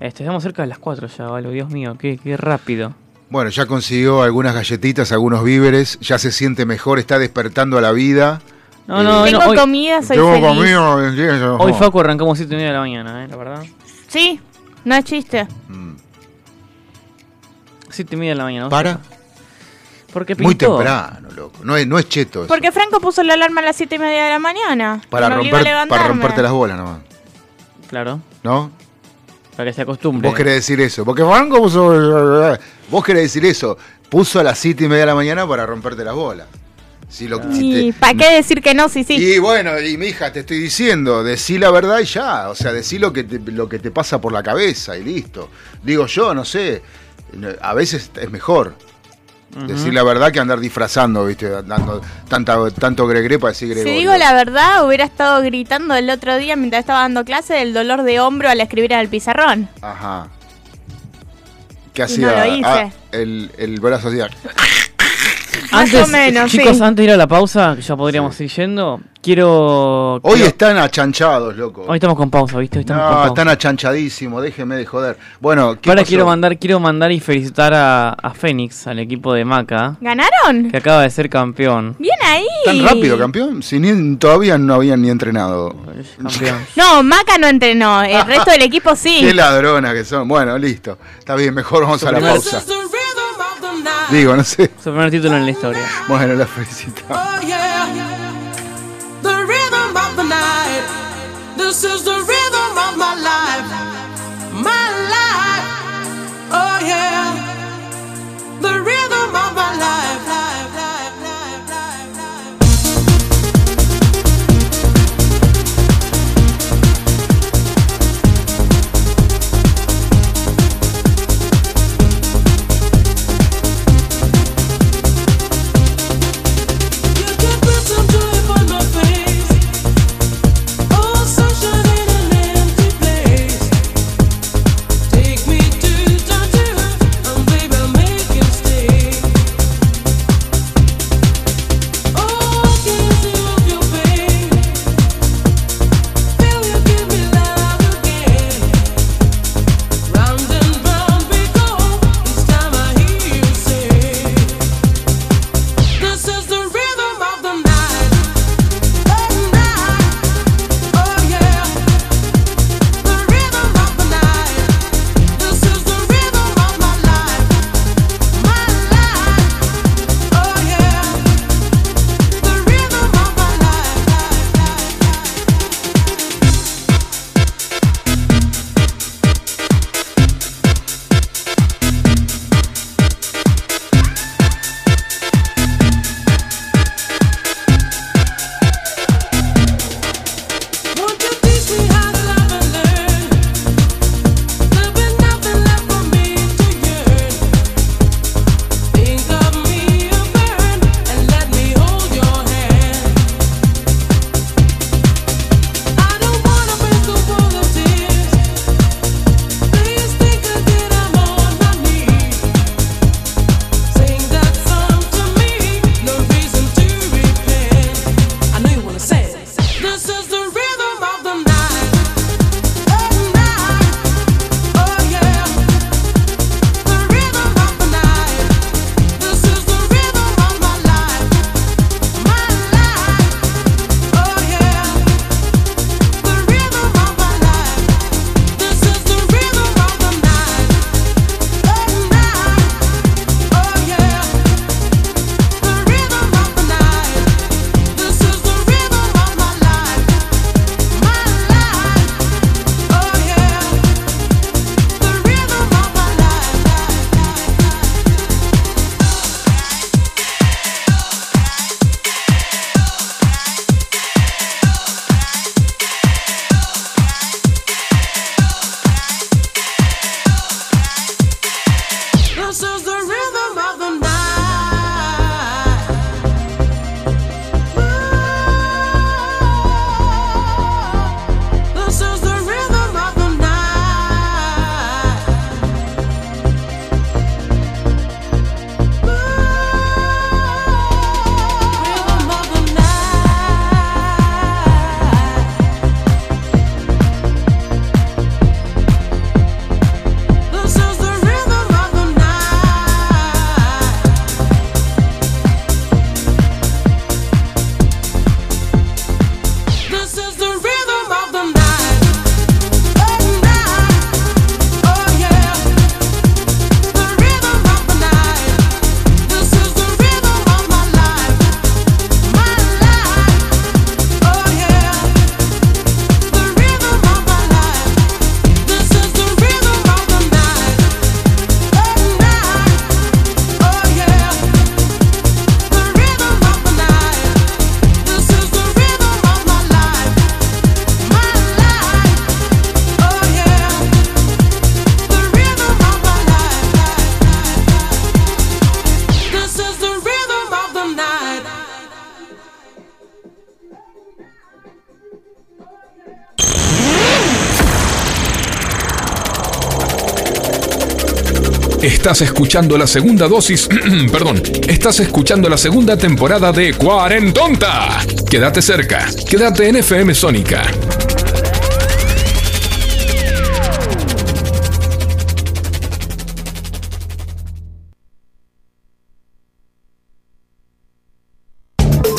Este, estamos cerca de las 4 ya, vale. Dios mío, qué, qué rápido. Bueno, ya consiguió algunas galletitas, algunos víveres, ya se siente mejor, está despertando a la vida. No, no, Tengo no, hoy, comida, soy Tengo feliz. comido, hoy Facu arrancamos 7 y media de la mañana, ¿eh? La verdad. Sí, no es chiste. 7 y media de la mañana. ¿vos ¿Para? Porque Muy pintó. temprano, loco. No es, no es cheto eso. Porque Franco puso la alarma a las siete y media de la mañana. Para, Me romper, para romperte las bolas nomás. Claro. ¿No? Para que se acostumbre. Vos querés decir eso. Porque Franco puso. Vos querés decir eso. Puso a las siete y media de la mañana para romperte las bolas. Si lo, si ¿Y te- para qué decir que no? Sí, sí. Y bueno, y mi hija, te estoy diciendo, decí la verdad y ya. O sea, decí lo que te, lo que te pasa por la cabeza y listo. Digo yo, no sé. A veces es mejor. Decir la verdad que andar disfrazando, ¿viste? Dando tanta, tanto gregre para decir Si Gregorio. digo la verdad, hubiera estado gritando el otro día mientras estaba dando clase del dolor de hombro al escribir en el pizarrón. Ajá. ¿Qué hacía? no lo hice. Ah, el, el brazo hacía. Más o menos, chicos, sí. antes de ir a la pausa, que ya podríamos ir yendo, quiero... Hoy quiero- están achanchados, loco. Hoy estamos con pausa, ¿viste? Hoy estamos con No, pausa. están achanchadísimos, déjeme de joder. Bueno, ¿qué Ahora pasó? quiero mandar, quiero mandar y felicitar a, a Fénix, al equipo de Maca, ¿Ganaron? que acaba de ser campeón. Bien ahí. ¿Tan rápido, campeón? Si ni, todavía no habían ni entrenado. Campeón. No, Maca no entrenó. El resto del equipo sí. Qué ladrona que son. Bueno, listo. Está bien, mejor vamos a la primer- pausa. Digo, no sé. Su primer título en la historia. Bueno, la felicitamos. This is the rhythm of my life, my life. Oh yeah, the rhythm of my life. Estás escuchando la segunda dosis, perdón, estás escuchando la segunda temporada de Cuarentonta. Quédate cerca, quédate en FM Sónica.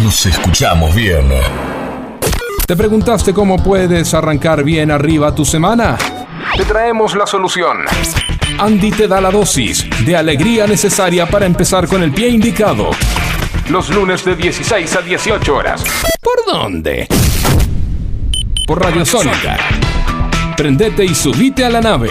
Nos escuchamos bien. ¿Te preguntaste cómo puedes arrancar bien arriba tu semana? Te traemos la solución. Andy te da la dosis de alegría necesaria para empezar con el pie indicado. Los lunes de 16 a 18 horas. ¿Por dónde? Por Radio Sónica. Prendete y subite a la nave.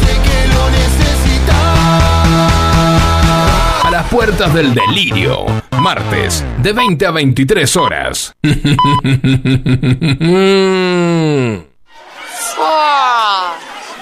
sé que lo necesitas. A las puertas del delirio, martes, de 20 a 23 horas.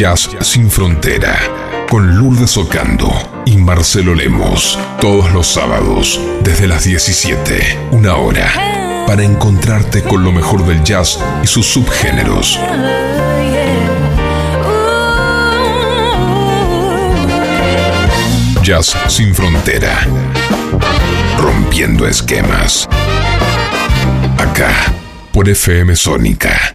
Jazz sin frontera. Con Lourdes Ocando y Marcelo Lemos. Todos los sábados, desde las 17, una hora. Para encontrarte con lo mejor del jazz y sus subgéneros. Jazz sin frontera. Rompiendo esquemas. Acá, por FM Sónica.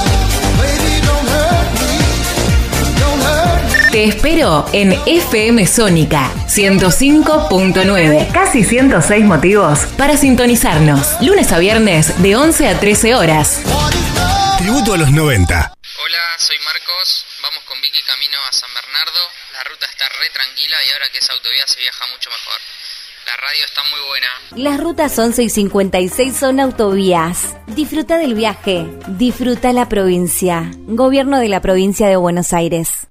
Te espero en FM Sónica 105.9. Casi 106 motivos para sintonizarnos. Lunes a viernes de 11 a 13 horas. Tributo a los 90. Hola, soy Marcos. Vamos con Vicky camino a San Bernardo. La ruta está re tranquila y ahora que es autovía se viaja mucho mejor. La radio está muy buena. Las rutas 11 y 56 son autovías. Disfruta del viaje. Disfruta la provincia. Gobierno de la provincia de Buenos Aires.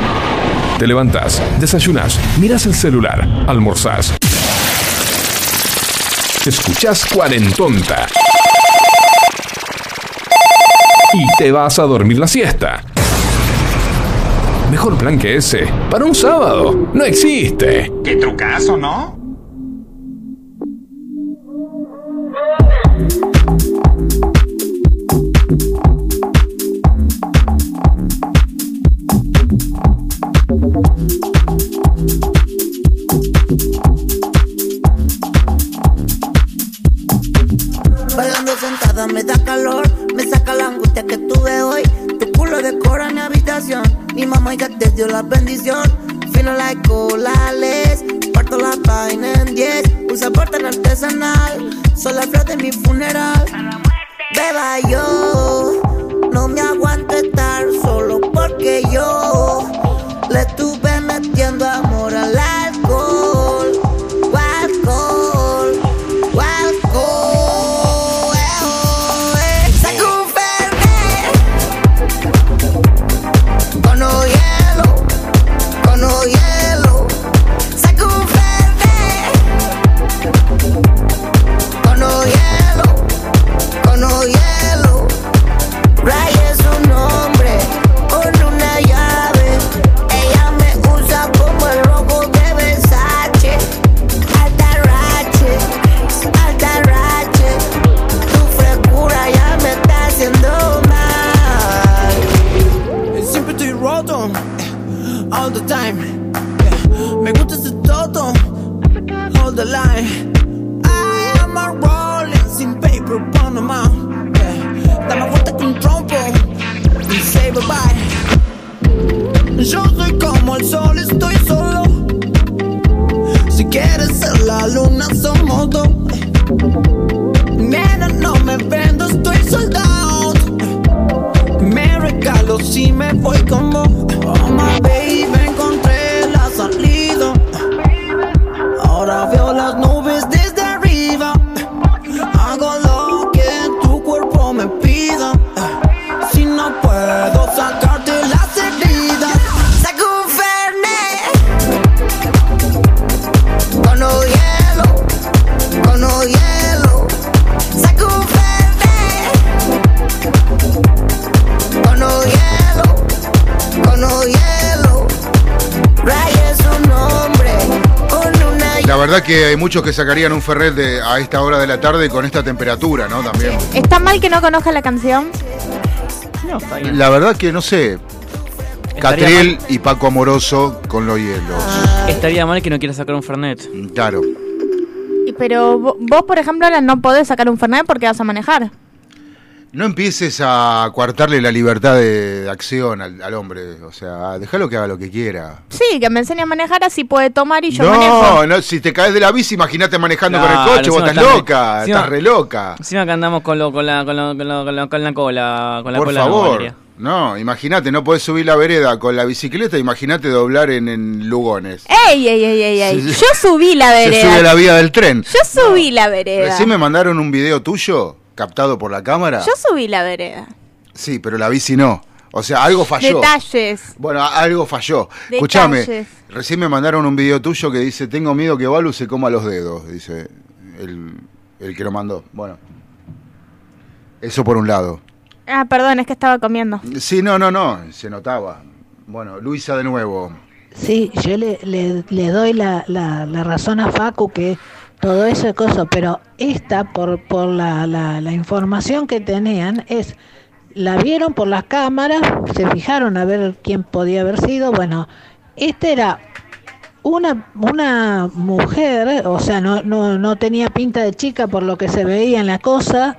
Te levantás, desayunás, mirás el celular, almorzás. Escuchás Cuarentonta. Y te vas a dormir la siesta. Mejor plan que ese. Para un sábado. No existe. Qué trucazo, ¿no? Bailando sentada me da calor, me saca la angustia que tuve hoy. Tu culo decora mi habitación, mi mamá ya te dio la bendición. Fino like colales, parto la vaina en 10. Usa portal artesanal, soy la flor de mi funeral. Beba yo, no me aguanto estar solo porque yo le estuve metiendo amor muchos que sacarían un Ferret de- a esta hora de la tarde con esta temperatura, ¿no? También. ¿Está mal que no conozca la canción? No, está bien. La verdad que no sé. Estaría Catriel y Paco Amoroso con los hielos. Estaría mal que no quiera sacar un Fernet. Claro. Pero vo- vos, por ejemplo, ahora no podés sacar un Fernet porque vas a manejar. No empieces a coartarle la libertad de, de acción al, al hombre. O sea, déjalo que haga lo que quiera. Sí, que me enseñe a manejar así puede tomar y yo No, manejo. no, si te caes de la bici, imagínate manejando con el coche, vos estás re- loca, estás re loca. Encima que andamos con, lo, con, la, con, lo- con, lo- con, lo- con la cola. Con la Por cola favor. No, imagínate, no podés subir la vereda con la bicicleta, imagínate doblar en, en Lugones. ¡Ey, ey, ey, ey! ey! Sí, sí. Yo subí la Se vereda. sube a la vía del tren. Yo subí la vereda. Recién me mandaron un video tuyo, captado por la cámara. Yo subí la vereda. Sí, pero la bici no. O sea, algo falló. Detalles. Bueno, algo falló. Detalles. Escúchame, recién me mandaron un video tuyo que dice, tengo miedo que Balu se coma los dedos, dice el, el que lo mandó. Bueno, eso por un lado. Ah, perdón, es que estaba comiendo. Sí, no, no, no, se notaba. Bueno, Luisa de nuevo. Sí, yo le, le, le doy la, la, la razón a Facu que todo eso es cosa, pero esta, por, por la, la, la información que tenían, es, la vieron por las cámaras, se fijaron a ver quién podía haber sido, bueno, esta era una, una mujer, o sea, no, no, no tenía pinta de chica por lo que se veía en la cosa,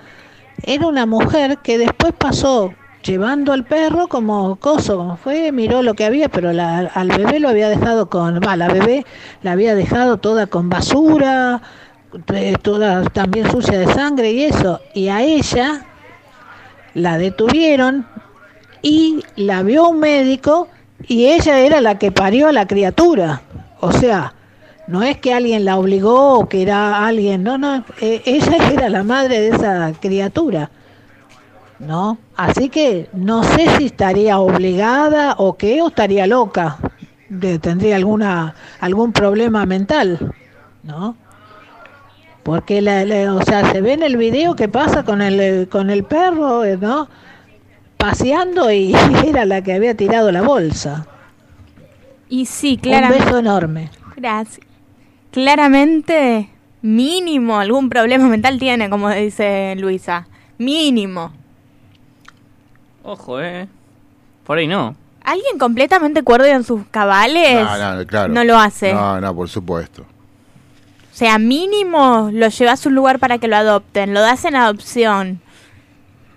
era una mujer que después pasó llevando al perro como coso, como fue, miró lo que había, pero la- al bebé lo había dejado con, va, la bebé la había dejado toda con basura, eh, toda también sucia de sangre y eso. Y a ella la detuvieron y la vio un médico y ella era la que parió a la criatura. O sea, no es que alguien la obligó o que era alguien, no, no, eh, ella era la madre de esa criatura. ¿No? Así que no sé si estaría obligada o qué, o estaría loca. De- tendría alguna algún problema mental, ¿no? Porque la, la- o sea, se ve en el video que pasa con el con el perro, ¿no? Paseando y era la que había tirado la bolsa. Y sí, Un claramente. beso enorme. Gracias. Claramente, mínimo, algún problema mental tiene, como dice Luisa. Mínimo. Ojo, eh. Por ahí no. ¿Alguien completamente cuerdo en sus cabales? No, no, claro. no lo hace. No, no, por supuesto. O sea, mínimo lo llevas a un lugar para que lo adopten, lo das en adopción.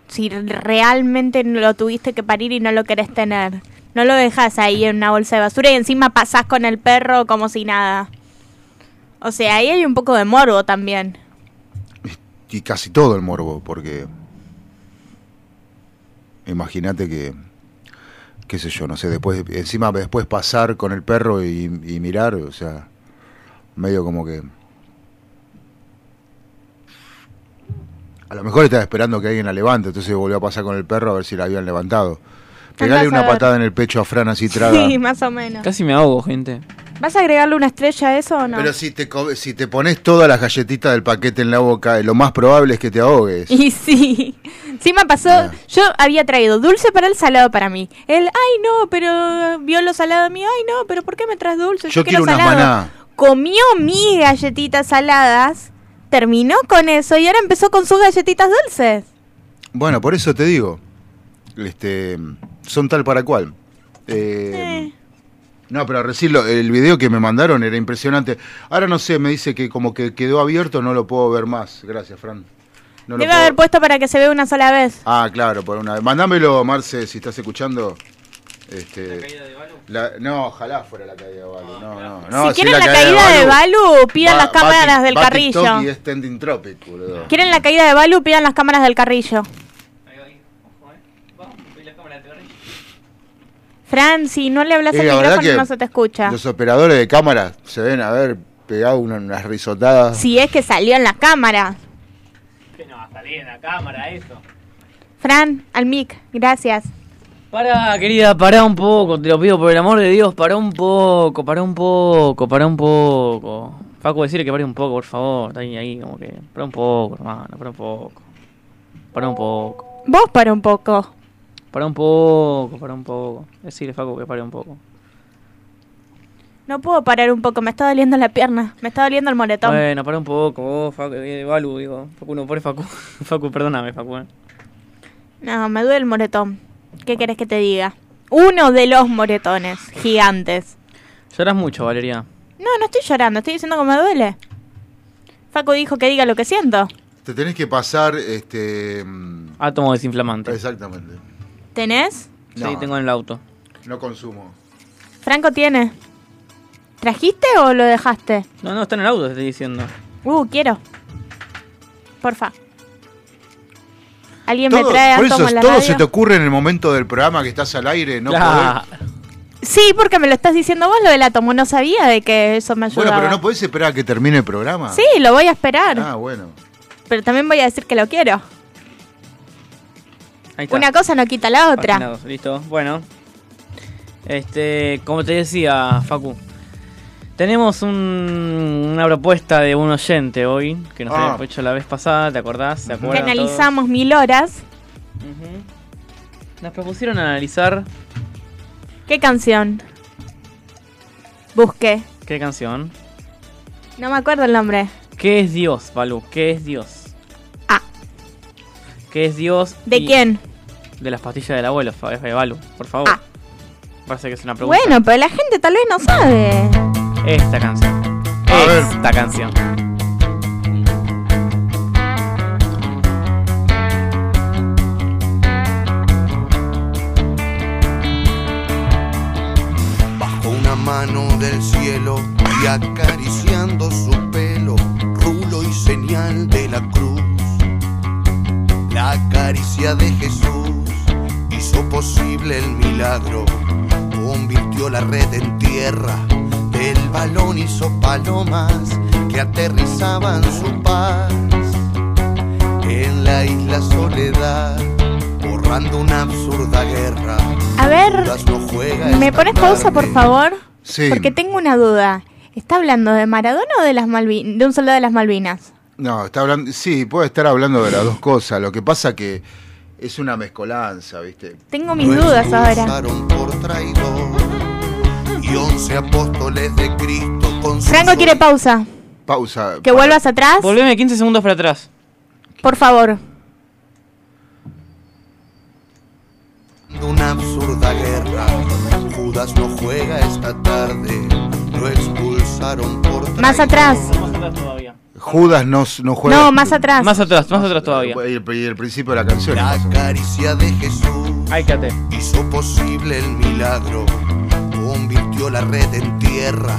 Si realmente lo tuviste que parir y no lo querés tener. No lo dejas ahí en una bolsa de basura y encima pasás con el perro como si nada. O sea, ahí hay un poco de morbo también. Y casi todo el morbo, porque. Imagínate que. qué sé yo, no sé, después, encima después pasar con el perro y, y mirar, o sea, medio como que. A lo mejor estaba esperando que alguien la levante, entonces volvió a pasar con el perro a ver si la habían levantado. A una patada en el pecho a Fran así traga. Sí, más o menos. Casi me ahogo, gente. ¿Vas a agregarle una estrella a eso o no? Pero si te, si te pones todas las galletitas del paquete en la boca, lo más probable es que te ahogues. Y sí, sí me pasó, yo había traído dulce para el salado para mí. Él, ay no, pero vio lo salado mío, ay no, pero ¿por qué me traes dulce? Yo quiero unas salado. maná. Comió mis galletitas saladas, terminó con eso y ahora empezó con sus galletitas dulces. Bueno, por eso te digo, este, son tal para cual. Eh, No, pero recién lo- el video que me mandaron era impresionante. Ahora no sé, me dice que como que quedó abierto, no lo puedo ver más. Gracias, Fran. No Debe puedo- haber puesto para que se vea una sola vez. Ah, claro, por una vez. Mándamelo, Marce, si estás escuchando. Este, ¿La caída de Balu? no, ojalá fuera la caída de Balu. No, no, no, si quieren la caída de Balu, pidan va- las cámaras va- del va carrillo. Y es Tropic. ¿Quieren la caída de Balu? Pidan las cámaras del carrillo. Fran, si no le hablas al micrófono que no se te escucha. Los operadores de cámara se ven haber pegado una- unas risotadas. Si es que salió en la cámara. Que no va a salir en la cámara eso. Fran, al mic, gracias. Para, querida, pará un poco, te lo pido por el amor de Dios, pará un poco, pará un poco, pará un poco. Facu, decirle que pare un poco, por favor, está ahí, ahí, como que, pará un poco, hermano, pará un poco. Pará un poco, Vos para un poco. Pará un poco, pará un poco. Decirle, Facu, que pare un poco. No puedo parar un poco, me está doliendo la pierna, me está doliendo el moretón. Bueno, pará un poco, vos, Facu, eh, Balu, digo. Facu, no, por Facu. Facu, perdóname, Facu. eh. No, me duele el moretón. ¿Qué querés que te diga? Uno de los moretones gigantes. Lloras mucho, Valeria. No, no estoy llorando, estoy diciendo que me duele. Facu dijo que diga lo que siento. Te tenés que pasar, este... mm, Átomo desinflamante. Exactamente. ¿Tenés? Sí, No. tengo en el auto. No consumo. Franco tiene. ¿Trajiste o lo dejaste? No, no, está en el auto, te estoy diciendo. Uh, quiero. Porfa. Alguien me Todo- trae por átomo eso la todo radio? se te ocurre en el momento del programa que estás al aire, no Sí, porque me lo estás diciendo vos lo del átomo. No sabía de que eso me ayudaba. Bueno, pero no podés esperar a que termine el programa. Sí, lo voy a esperar. Ah, bueno. Pero también voy a decir que lo quiero. Ahí está. Una cosa no quita la otra. Página dos, Listo, bueno. Este, como te decía, Facu. Tenemos un- una propuesta de un oyente hoy, que nos Ah. había hecho la vez pasada, ¿te acordás? ¿Se Que todos? analizamos mil horas. Nos propusieron analizar ¿Qué canción? Busqué. qué canción. No me acuerdo el nombre. ¿Qué es Dios, Balú? ¿Qué es Dios? ¿Qué es Dios? ¿De y- quién? De las pastillas del abuelo, Fa- eh, Balú, por favor. Ah. Parece que es una pregunta. Bueno, pero la gente tal vez no sabe. Esta canción. Esta canción. Bajo una mano del cielo y acariciando su pelo, rulo y señal de la cruz. La caricia de Jesús hizo posible el milagro, convirtió la red en tierra, del balón hizo palomas que aterrizaban su paz en la isla Soledad, borrando una absurda guerra. A ver, Judas no juega ¿me pones pausa, tarde. por favor? Sí. Porque tengo una duda. ¿Está hablando de Maradona o de las Malvi- de un soldado de las Malvinas? No, está hablando, sí, puede estar hablando de las dos cosas. Lo que pasa que es una mezcolanza, ¿viste? Tengo mis dudas ahora. expulsaron por traidor y once apóstoles de Cristo con Franco quiere pausa. Pausa. Que vuelvas atrás. Volveme 15 segundos para atrás. Por favor. una absurda guerra. Judas no juega esta tarde, lo expulsaron por traidor. Más atrás. Judas no, no juega. No, más atrás. Más atrás, más atrás todavía. Y el, y el principio de la canción. La caricia de Jesús Áicate. hizo posible el milagro, convirtió la red en tierra,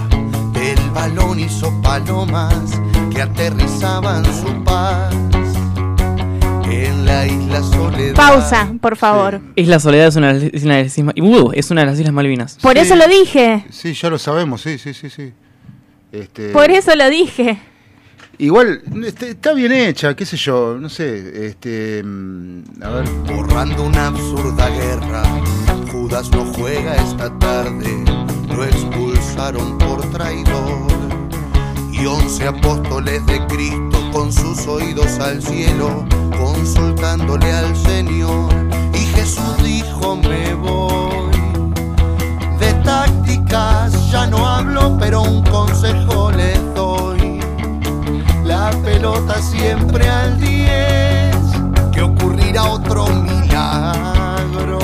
del balón hizo palomas que aterrizaban su paz en la isla Soledad. Pausa, por favor. Isla Soledad es una, de las islas- de las islas- uh, es una de las Islas Malvinas. Por eso lo dije. Sí, ya lo sabemos, sí, sí, sí, sí. Este, Por eso lo dije. Igual, este, está bien hecha, qué sé yo, no sé, este... mm, A ver... borrando una absurda guerra. Judas no juega esta tarde, lo expulsaron por traidor. Y once apóstoles de Cristo con sus oídos al cielo, consultándole al Señor. Y Jesús dijo, me voy. De tácticas ya no hablo, pero un consejo doy. La pelota siempre al 10, que ocurrirá otro milagro.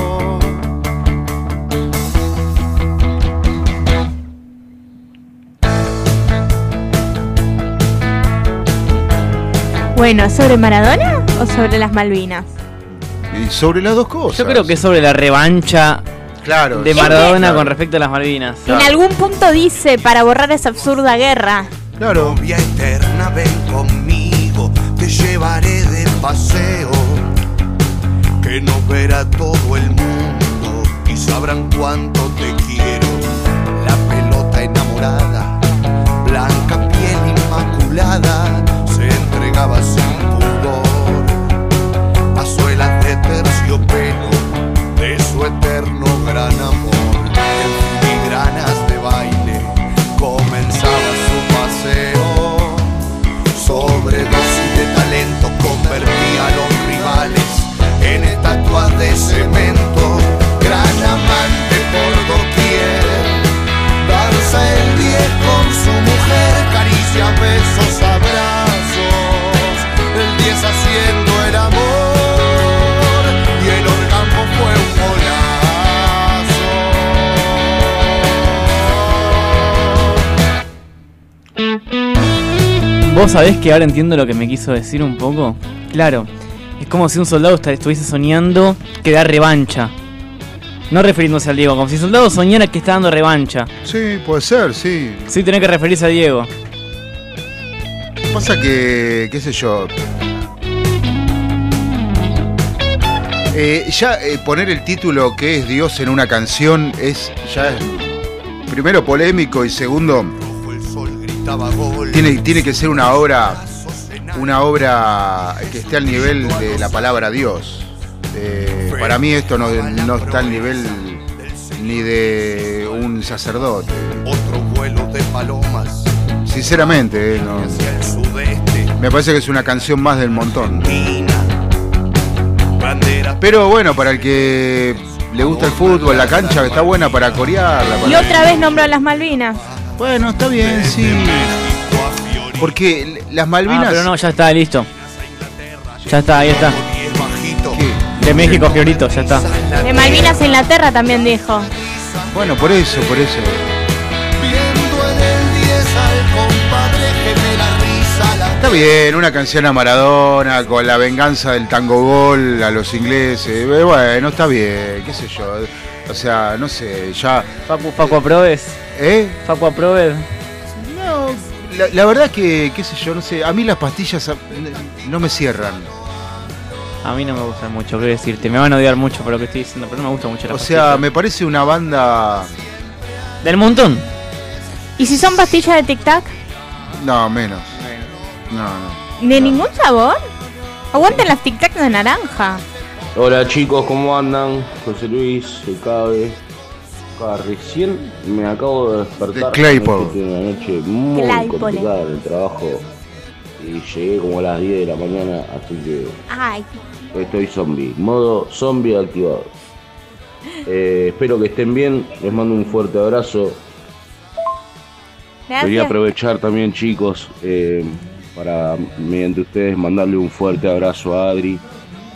Bueno, ¿sobre Maradona o sobre las Malvinas? Y sobre las dos cosas. Yo creo que es sobre la revancha Claro. de sí, Maradona claro. con respecto a las Malvinas. En algún punto dice para borrar esa absurda guerra. Claro. Novia eterna, ven conmigo, te llevaré de paseo. Que nos verá todo el mundo y sabrán cuánto te quiero. La pelota enamorada, blanca piel inmaculada, se entregaba sin pudor a suelas de terciopelo de su eterno gran amor. hombre. ¿Vos sabés que ahora entiendo lo que me quiso decir un poco? Claro, es como si un soldado estuviese soñando que da revancha. No refiriéndose al Diego, como si el soldado soñara que está dando revancha. Sí, puede ser, sí. Sí, tenés que referirse a Diego. Pasa que, qué sé yo. Eh, ya eh, poner el título que es Dios en una canción es ya primero polémico y segundo. Tiene, tiene que ser una obra una obra que esté al nivel de la palabra Dios. Eh, para mí esto no, no está al nivel ni de un sacerdote. Otro vuelo de palomas Sinceramente, eh, no. me parece que es una canción más del montón. Pero bueno, para el que le gusta el fútbol, la cancha está buena para corearla. Y para- otra vez nombró a las Malvinas. Bueno, está bien, sí. Porque las Malvinas. Ah, pero no, ya está, listo. Ya está, ahí está. ¿Qué? De México, Fiorito, ya está. De Malvinas a Inglaterra también dijo. Bueno, por eso, por eso. viendo en el 10 al compadre que la risa la Está bien, una canción a Maradona con la venganza del tango gol a los ingleses. eh, Bueno, está bien, qué sé yo. O sea, no sé, ya. Facu, Facu Aprobes. ¿Eh? Facu Aprobes. No, La, la verdad que, qué sé yo, no sé, a mí las pastillas no me cierran. A mí no me gustan mucho, qué decirte. Me van a odiar mucho por lo que estoy diciendo, pero no me gusta mucho la O sea, me parece una banda... Del montón. ¿Y si son pastillas de tic tac? No, menos. No, no. ¿De ningún sabor? Aguanten las tic tac de naranja. Hola chicos, ¿cómo andan? José Luis, el Cabe. Recién me acabo de despertar. De Claypole. Una noche muy Claypole. complicada en el trabajo y llegué como a las 10 de la mañana, así que Ay, estoy zombie. Modo zombie activado. Eh, espero que estén bien, les mando un fuerte abrazo. Quería gracias. aprovechar también chicos eh, para mediante ustedes mandarle un fuerte abrazo a Adri,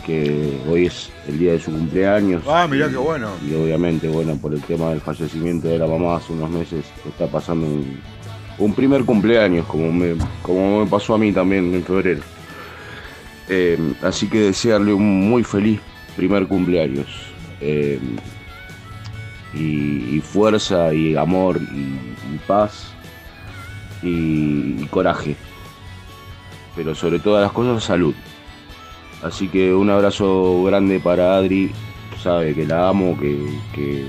que hoy es el día de su cumpleaños. Ah, mirá qué bueno. Y obviamente, bueno, por el tema del fallecimiento de la mamá hace unos meses, está pasando un, un primer cumpleaños, como me, como me pasó a mí también en febrero. Eh, así que desearle un muy feliz primer cumpleaños. Eh, y, y fuerza y amor y, y paz y, y coraje. Pero sobre todas las cosas, salud. Así que un abrazo grande para Adri. Sabe que la amo, que, que-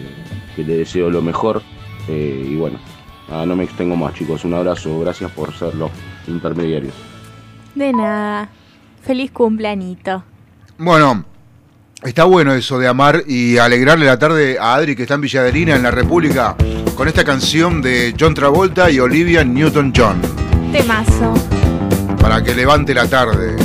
que le deseo lo mejor. Eh, y bueno, nada, no me extengo más, chicos. Un abrazo. Gracias por ser los intermediarios. De nada. Feliz cumpleañito. Bueno, está bueno eso de amar y alegrarle la tarde a Adri que está en Villadelina, en la República, con esta canción de John Travolta y Olivia Newton-John, Temazo. para que levante la tarde.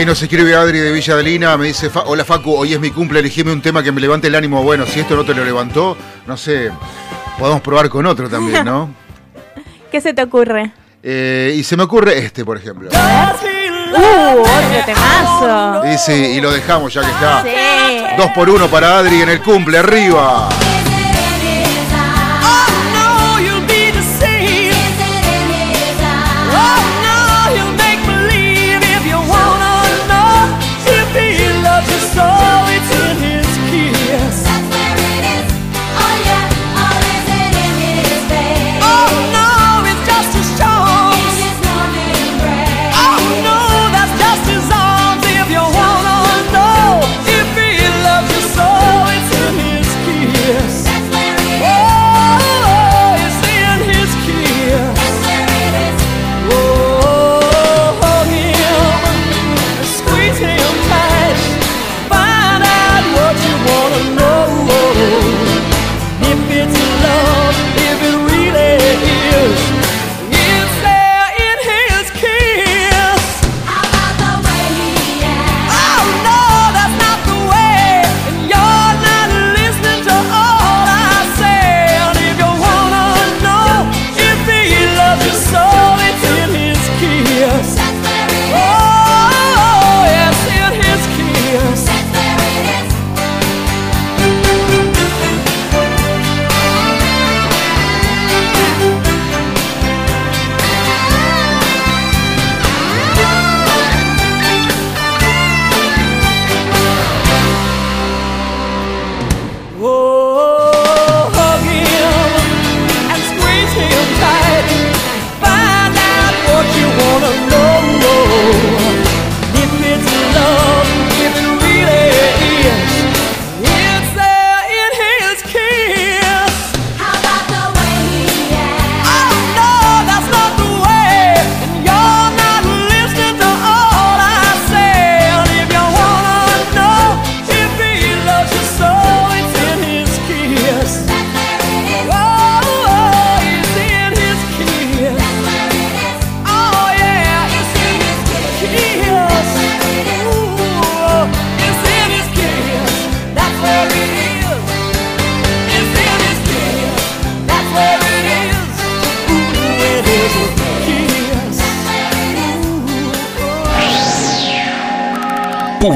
Ahí nos escribe Adri de Villadelina, me dice, "Fa- hola Facu, hoy es mi cumple, elegime un tema que me levante el ánimo. Bueno, si esto no te lo levantó, no sé, podemos probar con otro también, ¿no? ¿Qué se te ocurre? Eh, y se me ocurre este, por ejemplo. ¡Uh! ¡Otro temazo! Y sí, y lo dejamos ya que está. Sí. Dos por uno para Adri en el cumple, arriba.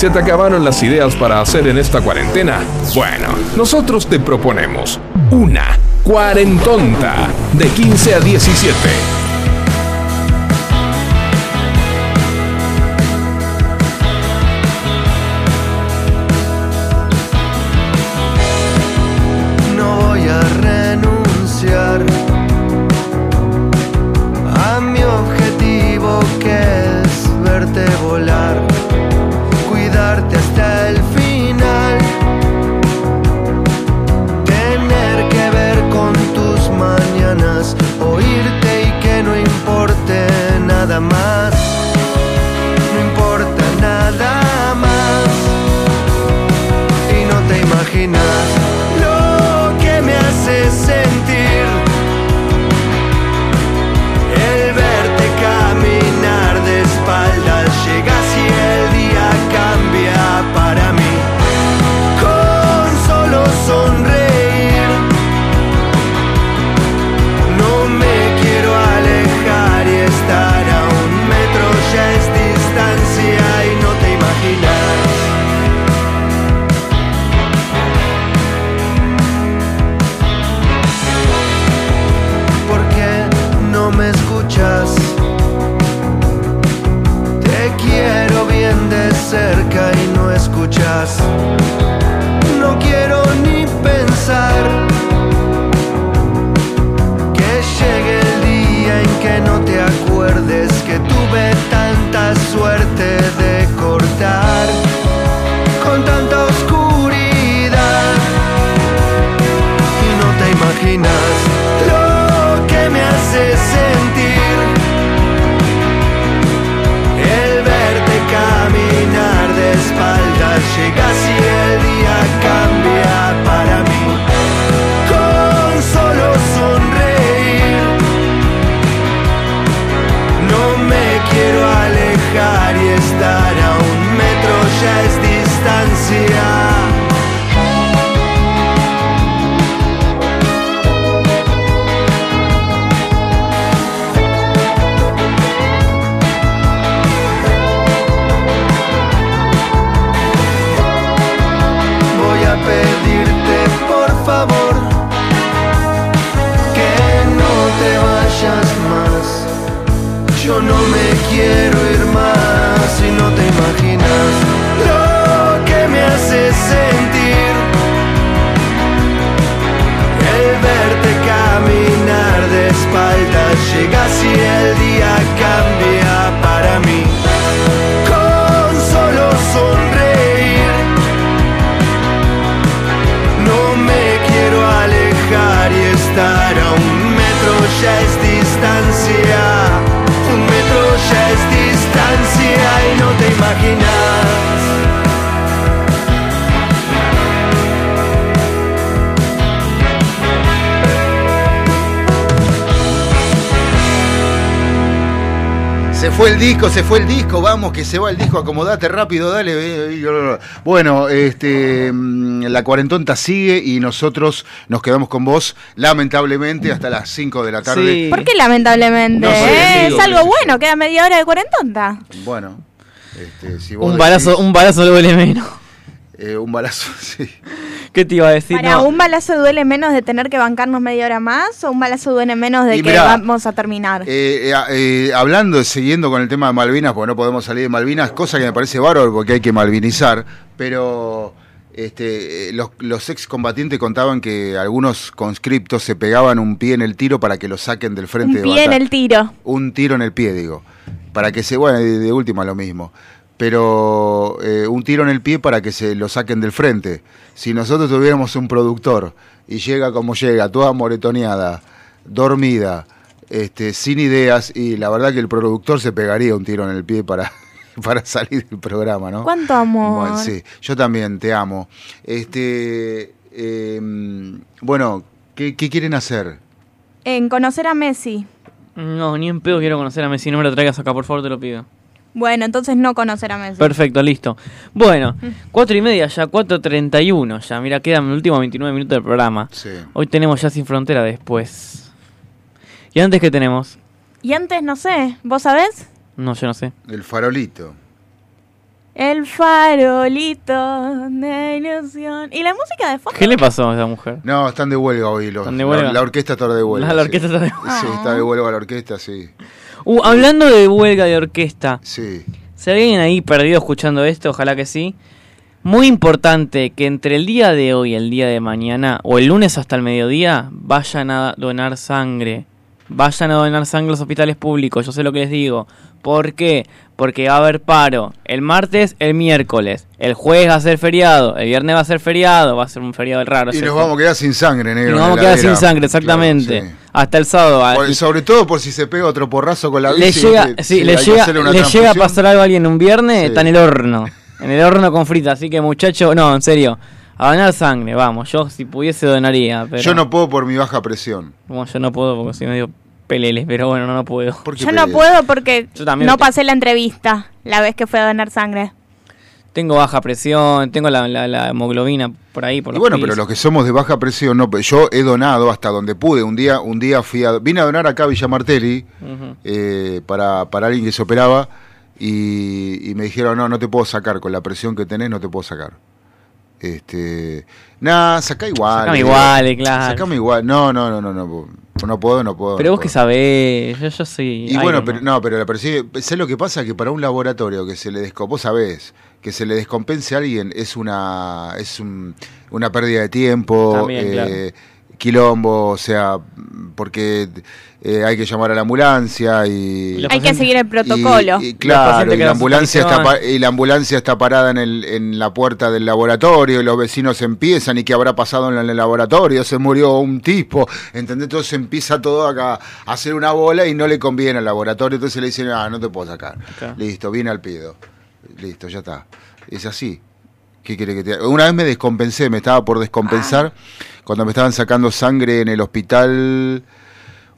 ¿Se te acabaron las ideas para hacer en esta cuarentena? Bueno, nosotros te proponemos una cuarentonta de 15 a 17. No me quiero ir más y no te imaginas lo que me hace sentir. El verte caminar de espaldas llegas y Se fue el disco, se fue el disco, vamos, que se va el disco, acomodate rápido, dale. Bueno, este, mm, la cuarentonta sigue y nosotros nos quedamos con vos, lamentablemente, hasta las 5 de la tarde. ¿Por qué lamentablemente? No sé, Eh, digo, es algo bueno, queda media hora de cuarentonta. Bueno, este, si vos Un decís, balazo, un balazo duele menos. Eh, un balazo, sí. ¿Qué te iba a decir? Para No. un balazo duele menos de tener que bancarnos media hora más o un balazo duele menos de Y que mirá, vamos a terminar. Eh, eh, eh, hablando, siguiendo con el tema de Malvinas, porque no podemos salir de Malvinas, cosa que me parece bárbaro porque hay que malvinizar, pero este, eh, los, los excombatientes contaban que algunos conscriptos se pegaban un pie en el tiro para que lo saquen del frente un de pie en el tiro. Un tiro en el pie, digo. Para que se, bueno, de, de última lo mismo. Pero eh, un tiro en el pie para que se lo saquen del frente. Si nosotros tuviéramos un productor y llega como llega, toda moretoneada, dormida, este, sin ideas, y la verdad que el productor se pegaría un tiro en el pie para, para salir del programa, ¿no? ¿Cuánto amor? Bueno, sí, yo también te amo. Este, eh, bueno, ¿qué, qué quieren hacer? En conocer a Messi. No, ni en pedo quiero conocer a Messi. No me lo traigas acá, por favor, te lo pido. Bueno, entonces no conocer a Messi. Perfecto, listo. Bueno, cuatro y media ya, 4.31 ya. Mira, quedan los últimos 29 minutos del programa. Hoy tenemos ya Sin Frontera después. ¿Y antes qué tenemos? Y antes, no sé, ¿vos sabés? No, yo no sé. El farolito. El farolito de ilusión. ¿Y la música de fondo? ¿Qué le pasó a esa mujer? No, están de huelga hoy. Los, ¿Están de la- huelga? La, orquesta está de huelga. La- la sí. orquesta está de Sí, está de huelga la orquesta, sí. Uh, hablando de huelga de orquesta. Sí. Si alguien ahí perdido escuchando esto, ojalá que sí. Muy importante que entre el día de hoy y el día de mañana, o el lunes hasta el mediodía, vayan a donar sangre. Vayan a donar sangre a los hospitales públicos, yo sé lo que les digo. ¿Por qué? Porque va a haber paro. El martes, el miércoles. El jueves va a ser feriado. El viernes va a ser feriado. Va a ser un feriado raro. Y nos vamos a quedar sin sangre, y negro. nos vamos a quedar sin sangre, exactamente. Claro, sí. Hasta el sábado. Por- sobre todo por si se pega otro porrazo con la le bici. llega, que- sí, si le llega, le llega a pasar algo a alguien un viernes, Sí. está en el horno. En el horno con frita. Así que, muchacho, no, en serio. A donar sangre, vamos. Yo, si pudiese, donaría. Pero, Yo no puedo por mi baja presión. Bueno, yo no puedo porque soy medio pelele, pero bueno, no, no puedo. Yo no puedo porque Yo también no te- pasé la entrevista la vez que fui a donar sangre. Tengo baja presión, tengo la, la, la hemoglobina por ahí. Por Y los bueno, pies. pero los que somos de baja presión, no, pues yo he donado hasta donde pude. Un día, un día fui a, vine a donar acá a Villa Martelli eh, para, para alguien que se operaba y, y me dijeron, no, no te puedo sacar, con la presión que tenés no te puedo sacar. Este, nada, saca igual. Sacame igual, eh, claro. Sacame igual. No, no, no, no, no, no puedo, no puedo. Pero no vos que puedo. sabés, yo, yo soy. Y bueno, pero no, pero la presión, ¿sabes lo que pasa? Que para un laboratorio que se le descompense, vos sabés, que se le descompense a alguien es una es un- una pérdida de tiempo, También, eh, quilombo, o sea, porque eh, hay que llamar a la ambulancia y Hay que seguir el protocolo. y, y claro, y la ambulancia está y la ambulancia está parada en, el, en la puerta del laboratorio y los vecinos empiezan y qué habrá pasado en el laboratorio, se murió un tipo, ¿entendés? Entonces empieza todo acá a hacer una bola y no le conviene al laboratorio, entonces le dicen, ah, no te puedo sacar. Listo, viene al pido. Listo, ya está. Es así. ¿Qué quiere que te haga? Una vez me descompensé, me estaba por descompensar cuando me estaban sacando sangre en el hospital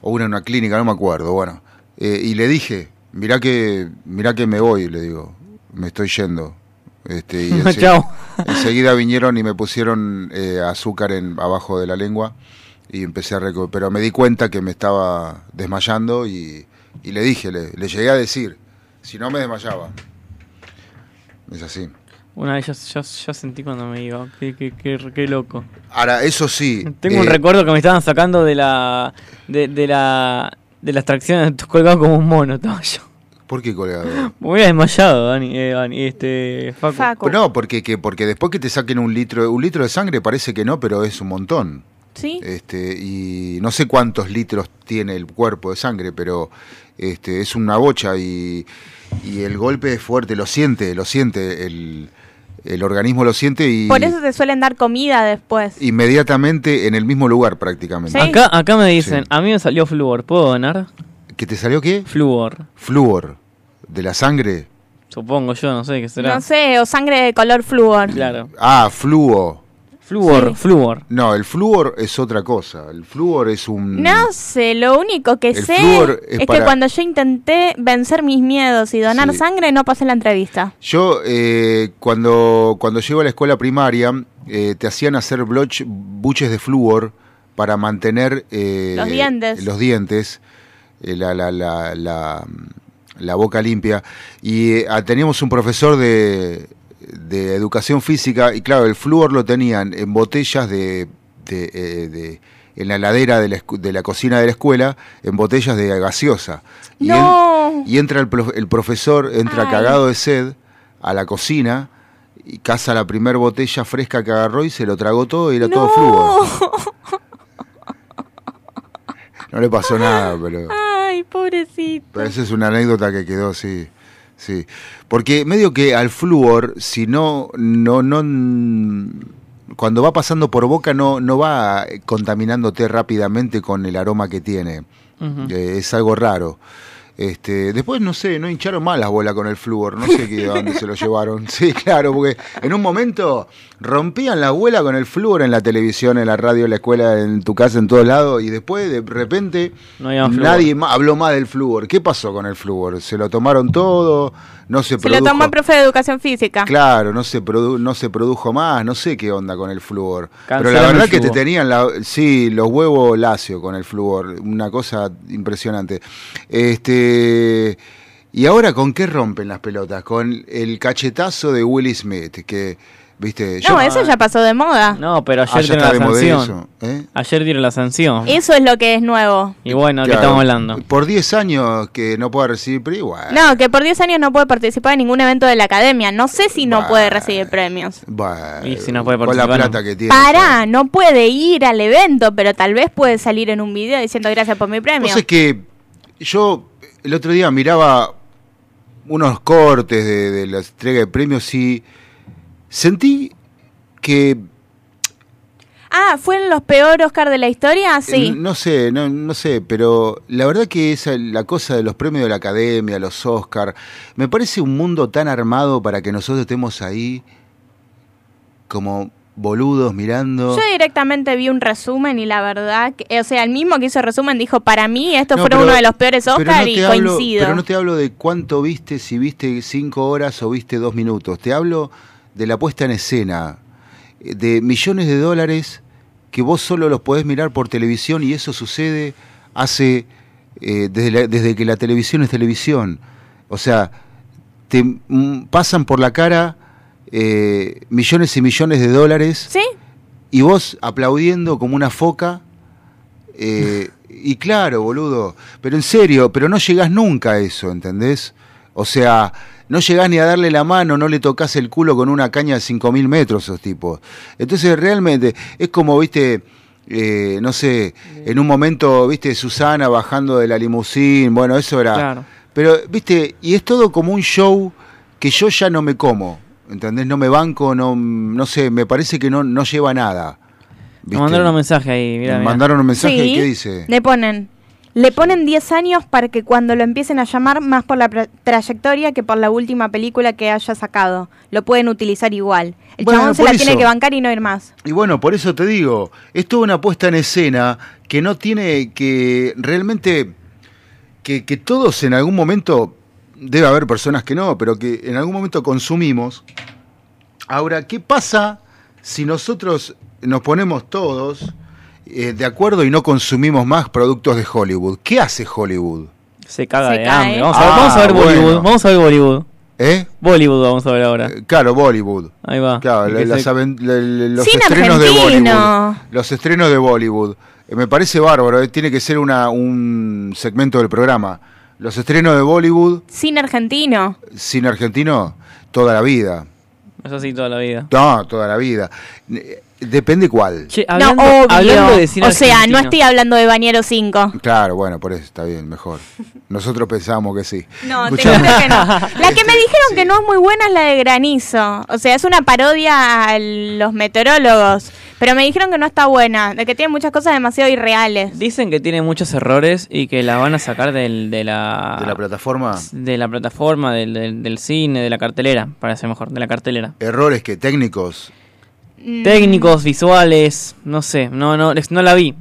o una en una clínica, no me acuerdo, bueno. Eh, y le dije, mirá que, mirá que me voy, le digo, me estoy yendo. Este, y enseguida vinieron y me pusieron eh, azúcar en, abajo de la lengua y empecé a reco- pero me di cuenta que me estaba desmayando y, y le dije, le, le llegué a decir, si no me desmayaba. Es así. Una vez yo, yo, yo sentí cuando me iba. Qué, qué, qué, qué loco. Ahora, eso sí. Tengo un eh, recuerdo que me estaban sacando de la. de, de la. de la extracción colgado como un mono, estaba yo. ¿Por qué colgado? Me hubiera desmayado, Dani, eh, Dani, este, Facu. No, porque, que, porque después que te saquen un litro, un litro de sangre parece que no, pero es un montón. Sí. Este, y no sé cuántos litros tiene el cuerpo de sangre, pero este, es una bocha y, y el golpe es fuerte, lo siente, lo siente, el, el organismo lo siente y Por eso te suelen dar comida después. inmediatamente en el mismo lugar prácticamente. Acá, acá me dicen, a mí me salió flúor, ¿puedo donar? ¿Que te salió qué? Flúor. Flúor. ¿De la sangre? Supongo yo, no sé qué será. No sé, o sangre de color flúor. Claro. Ah, fluo. Flúor, Sí. flúor. No, el flúor es otra cosa. El flúor es un. No sé, lo único que El sé es es, para- que cuando yo intenté vencer mis miedos y donar Sí. sangre, no pasé la entrevista. Yo, eh, cuando, cuando llego a la escuela primaria, eh, te hacían hacer bloch- buches de flúor para mantener eh, Los dientes. los dientes, eh, la, la, la, la, la boca limpia. Y eh, teníamos un profesor de, de educación física, y claro, el flúor lo tenían en botellas de. de, eh, de- en la heladera de la, de la cocina de la escuela, en botellas de gaseosa. Y entra el, prof- el profesor, entra Ay. cagado de sed a la cocina y caza la primer botella fresca que agarró y se lo tragó todo y era todo flúor. No le pasó nada, pero, Ay, pobrecito. pero esa es una anécdota que quedó, sí. Sí. Porque medio que al flúor, si no, no, no, cuando va pasando por boca no, no va contaminándote rápidamente con el aroma que tiene. Eh, es algo raro. Este, después no sé, no hincharon mal las bolas con el flúor, no sé qué, a dónde se lo llevaron. Sí, claro, porque en un momento rompían la abuela con el flúor en la televisión, en la radio, en la escuela, en tu casa, en todos lados, y después de repente No más nadie ma- habló más del flúor. ¿Qué pasó con el flúor? ¿Se lo tomaron todo? ¿No se, Se produjo? lo tomó el profe de educación física. Claro, no se, produ- no se produjo más, no sé qué onda con el flúor. Pero la verdad que te tenían, la, sí, los huevos lacio con el flúor, una cosa impresionante. Este Y ahora, ¿con qué rompen las pelotas? Con el cachetazo de Will Smith, que, viste, No, eso ya pasó de moda. No, pero ayer Ah, ya dieron está la de moda sanción. ¿eh? Ayer dieron la sanción. Eso es lo que es nuevo. Y bueno, ¿qué Claro, estamos hablando? Por 10 años que no pueda recibir, igual. No, que por 10 años no puede participar en ningún evento de la academia. No sé si no puede recibir premios. Bueno, Y si no puede con la participar, plata no. que tiene. Pará, no puede ir al evento, pero tal vez puede salir en un video diciendo gracias por mi premio. Vos es que yo el otro día miraba unos cortes de, de la entrega de premios y sentí que, Ah, ¿fue en los peores Oscar de la historia? Sí. eh, no sé, no, no sé, pero la verdad que esa, la cosa de los premios de la academia, los Oscar, me parece un mundo tan armado para que nosotros estemos ahí como boludos mirando. Yo directamente vi un resumen y la verdad, que, o sea, el mismo que hizo el resumen dijo, para mí esto No, fue pero- uno de los peores Oscar no y hablo- coincido. Pero no te hablo de cuánto viste, si viste cinco horas o viste dos minutos. Te hablo de la puesta en escena, eh, de millones de dólares que vos solo los podés mirar por televisión y eso sucede hace eh, desde, la- desde que la televisión es televisión. O sea, te mm, pasan por la cara eh, millones y millones de dólares ¿Sí? y vos aplaudiendo como una foca. eh, y claro, boludo, pero en serio, pero no llegás nunca a eso, ¿entendés? O sea, no llegás ni a darle la mano, no le tocas el culo con una caña de 5.000 metros esos tipos. Entonces realmente es como, viste, eh, no sé, en un momento, viste, Susana bajando de la limusín, bueno, eso era... Claro. Pero, viste, y es todo como un show que yo ya no me como, ¿entendés? No me banco, no, no sé, me parece que no, no lleva nada. Me mandaron un mensaje ahí, mira. Me mandaron un mensaje, Sí. ¿qué dice? Le ponen, le ponen 10 años para que cuando lo empiecen a llamar más por la trayectoria que por la última película que haya sacado. Lo pueden utilizar igual. El Bueno, chabón se la tiene que bancar y no ir más. Y bueno, por eso te digo, es toda una puesta en escena que no tiene que realmente, que, que todos en algún momento, debe haber personas que no, pero que en algún momento consumimos. Ahora, ¿qué pasa si nosotros nos ponemos todos eh, de acuerdo y no consumimos más productos de Hollywood? ¿Qué hace Hollywood? Se caga Se de cae. hambre. Vamos a ver, Ah, vamos a ver bueno. Bollywood. Vamos a ver Bollywood. ¿Eh? Bollywood vamos a ver ahora. Claro, Bollywood. Ahí va. Claro, Y la- que las se- aven- la- la- los estrenos de. Bollywood. Los estrenos de Bollywood. Eh, me parece bárbaro, eh, tiene que ser una, un segmento del programa. Los estrenos de Bollywood, Cine argentino. cine argentino, toda la vida. Eso sí, toda la vida. No, toda la vida. Depende cuál. Che, no, obvio. hablando de cine o sea, no estoy hablando de Bañero 5. Claro, bueno, por eso está bien, mejor. Nosotros pensamos que sí. No, te que no. La que me dijeron que no es muy buena es la de Granizo. O sea, es una parodia a los meteorólogos. Pero me dijeron que no está buena, de que tiene muchas cosas demasiado irreales. Dicen que tiene muchos errores y que la van a sacar del, de la... ¿De la plataforma? De la plataforma, del, del, del cine, de la cartelera, parece mejor, de la cartelera. Errores que técnicos. Mm. Técnicos, visuales, no sé, no, no, no la vi.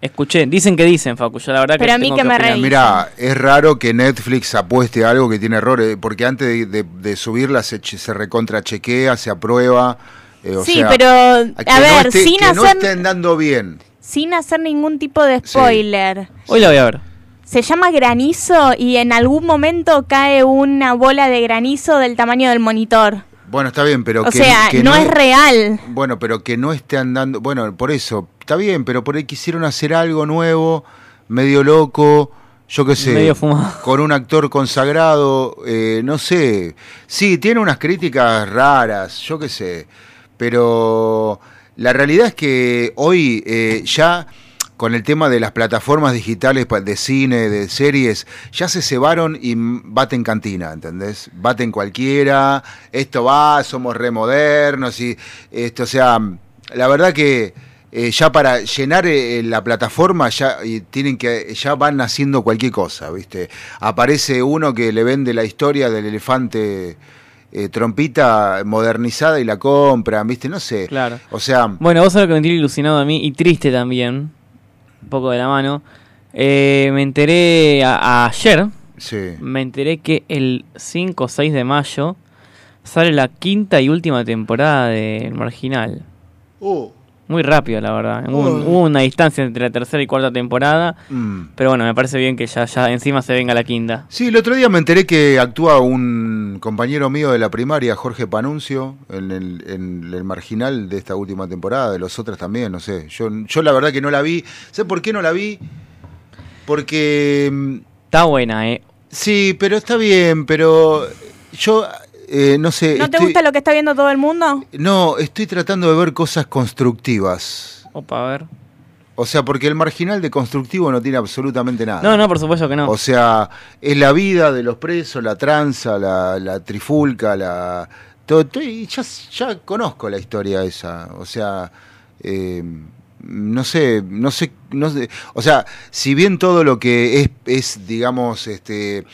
Escuché, dicen que dicen, Facu, yo la verdad Pero que a mí tengo que me reí. Mira, es raro que Netflix apueste a algo que tiene errores, porque antes de, de- de subirla se, che- se recontrachequea, se aprueba. eh, o Sí, sea, pero, a no ver, esté- sin que no hacer- estén dando bien. Sin hacer ningún tipo de spoiler. Hoy la voy a ver. Se llama granizo y en algún momento cae una bola de granizo del tamaño del monitor. Bueno, está bien, pero O que, sea, que no es real. Bueno, pero que no esté andando. Bueno, por eso, está bien, pero por ahí quisieron hacer algo nuevo, medio loco, yo qué sé. Medio fumado. Con un actor consagrado, eh, no sé. Sí, tiene unas críticas raras, yo qué sé. Pero la realidad es que hoy eh, ya. Con el tema de las plataformas digitales de cine, de series, ya se cebaron y baten cantina, ¿entendés? Baten cualquiera, esto va, somos remodernos y esto, o sea, la verdad que eh, ya para llenar eh, la plataforma ya y tienen que ya van haciendo cualquier cosa, ¿viste? Aparece uno que le vende la historia del elefante eh, trompita modernizada y la compra, ¿viste? No sé. Claro. O sea, Bueno, vos sabés lo que me tiene ilusionado a mí y triste también, un poco de la mano. Eh, me enteré a- ayer, sí. me enteré que el 5 o 6 de mayo sale la quinta y última temporada de Marginal. Oh. Muy rápido, la verdad. Hubo, un- hubo una distancia entre la tercera y cuarta temporada. Mm. Pero bueno, me parece bien que ya, ya encima se venga la quinta. Sí, el otro día me enteré que actúa un compañero mío de la primaria, Jorge Panuncio, en el, en el marginal de esta última temporada, de los otros también, no sé. Yo, yo la verdad que no la vi. ¿Sé por qué no la vi? Porque... mm, Está buena, ¿eh? Sí, pero está bien, pero yo eh, no sé... ¿No te gusta lo que está viendo todo el mundo? No, estoy tratando de ver cosas constructivas. Opa, a ver. O sea, porque el marginal de constructivo no tiene absolutamente nada. No, no, por supuesto que no. O sea, es la vida de los presos, la tranza, la, la trifulca, la... Todo, todo- y ya, ya conozco la historia esa. O sea, eh, no sé, no sé, no sé. O sea, si bien todo lo que es, es digamos, este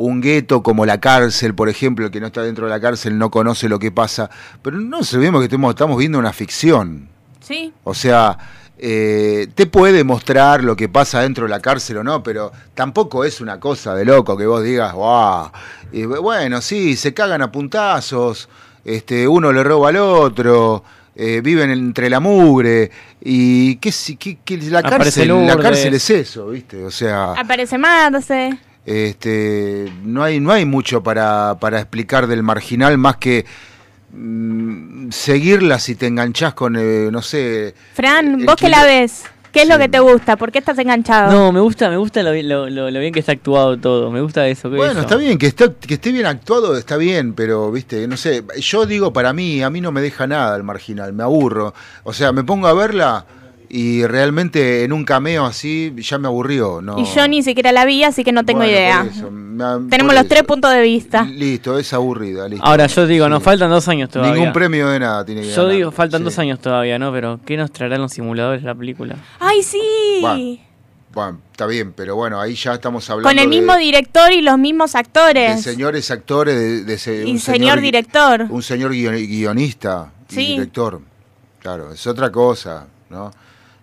un gueto como la cárcel, por ejemplo, el que no está dentro de la cárcel no conoce lo que pasa, pero no olvidemos que estamos, estamos viendo una ficción. Sí. O sea, eh, te puede mostrar lo que pasa dentro de la cárcel o no, pero tampoco es una cosa de loco que vos digas, wow. Y bueno, sí, se cagan a puntazos, este, uno le roba al otro, eh, viven entre la mugre, y qué, si- qué- qué- la, Aparece cárcel, la cárcel es eso, ¿viste? O sea, Aparece Marce. Este, no hay, no hay mucho para, para explicar del marginal más que mm, seguirla si te enganchás con, eh, no sé, Fran, vos que la ves, ¿qué es lo que te gusta? ¿Por qué estás enganchado? No, me gusta, me gusta lo, bien- lo, lo- lo bien que está actuado todo. Me gusta eso. Bueno, está bien, que, está, que esté bien actuado está bien, pero, viste, no sé, yo digo para mí, a mí no me deja nada el marginal, me aburro. O sea, me pongo a verla y realmente en un cameo así ya me aburrió. No. Y yo ni siquiera la vi, así que no tengo Bueno, idea. por eso, me- Tenemos los eso. tres puntos de vista. Listo, es aburrida, listo. Ahora yo digo, nos faltan dos años todavía. Ningún premio de nada tiene que Yo ganar. digo, faltan Sí. dos años todavía, ¿no? Pero ¿qué nos traerán los simuladores la película? ¡Ay, sí! Bueno, Bueno, está bien, pero bueno, ahí ya estamos hablando Con el de- mismo director y los mismos de, actores. señores actores, de, de se- Y un señor director. Un señor guion- guionista y Sí. director. Claro, es otra cosa, ¿no?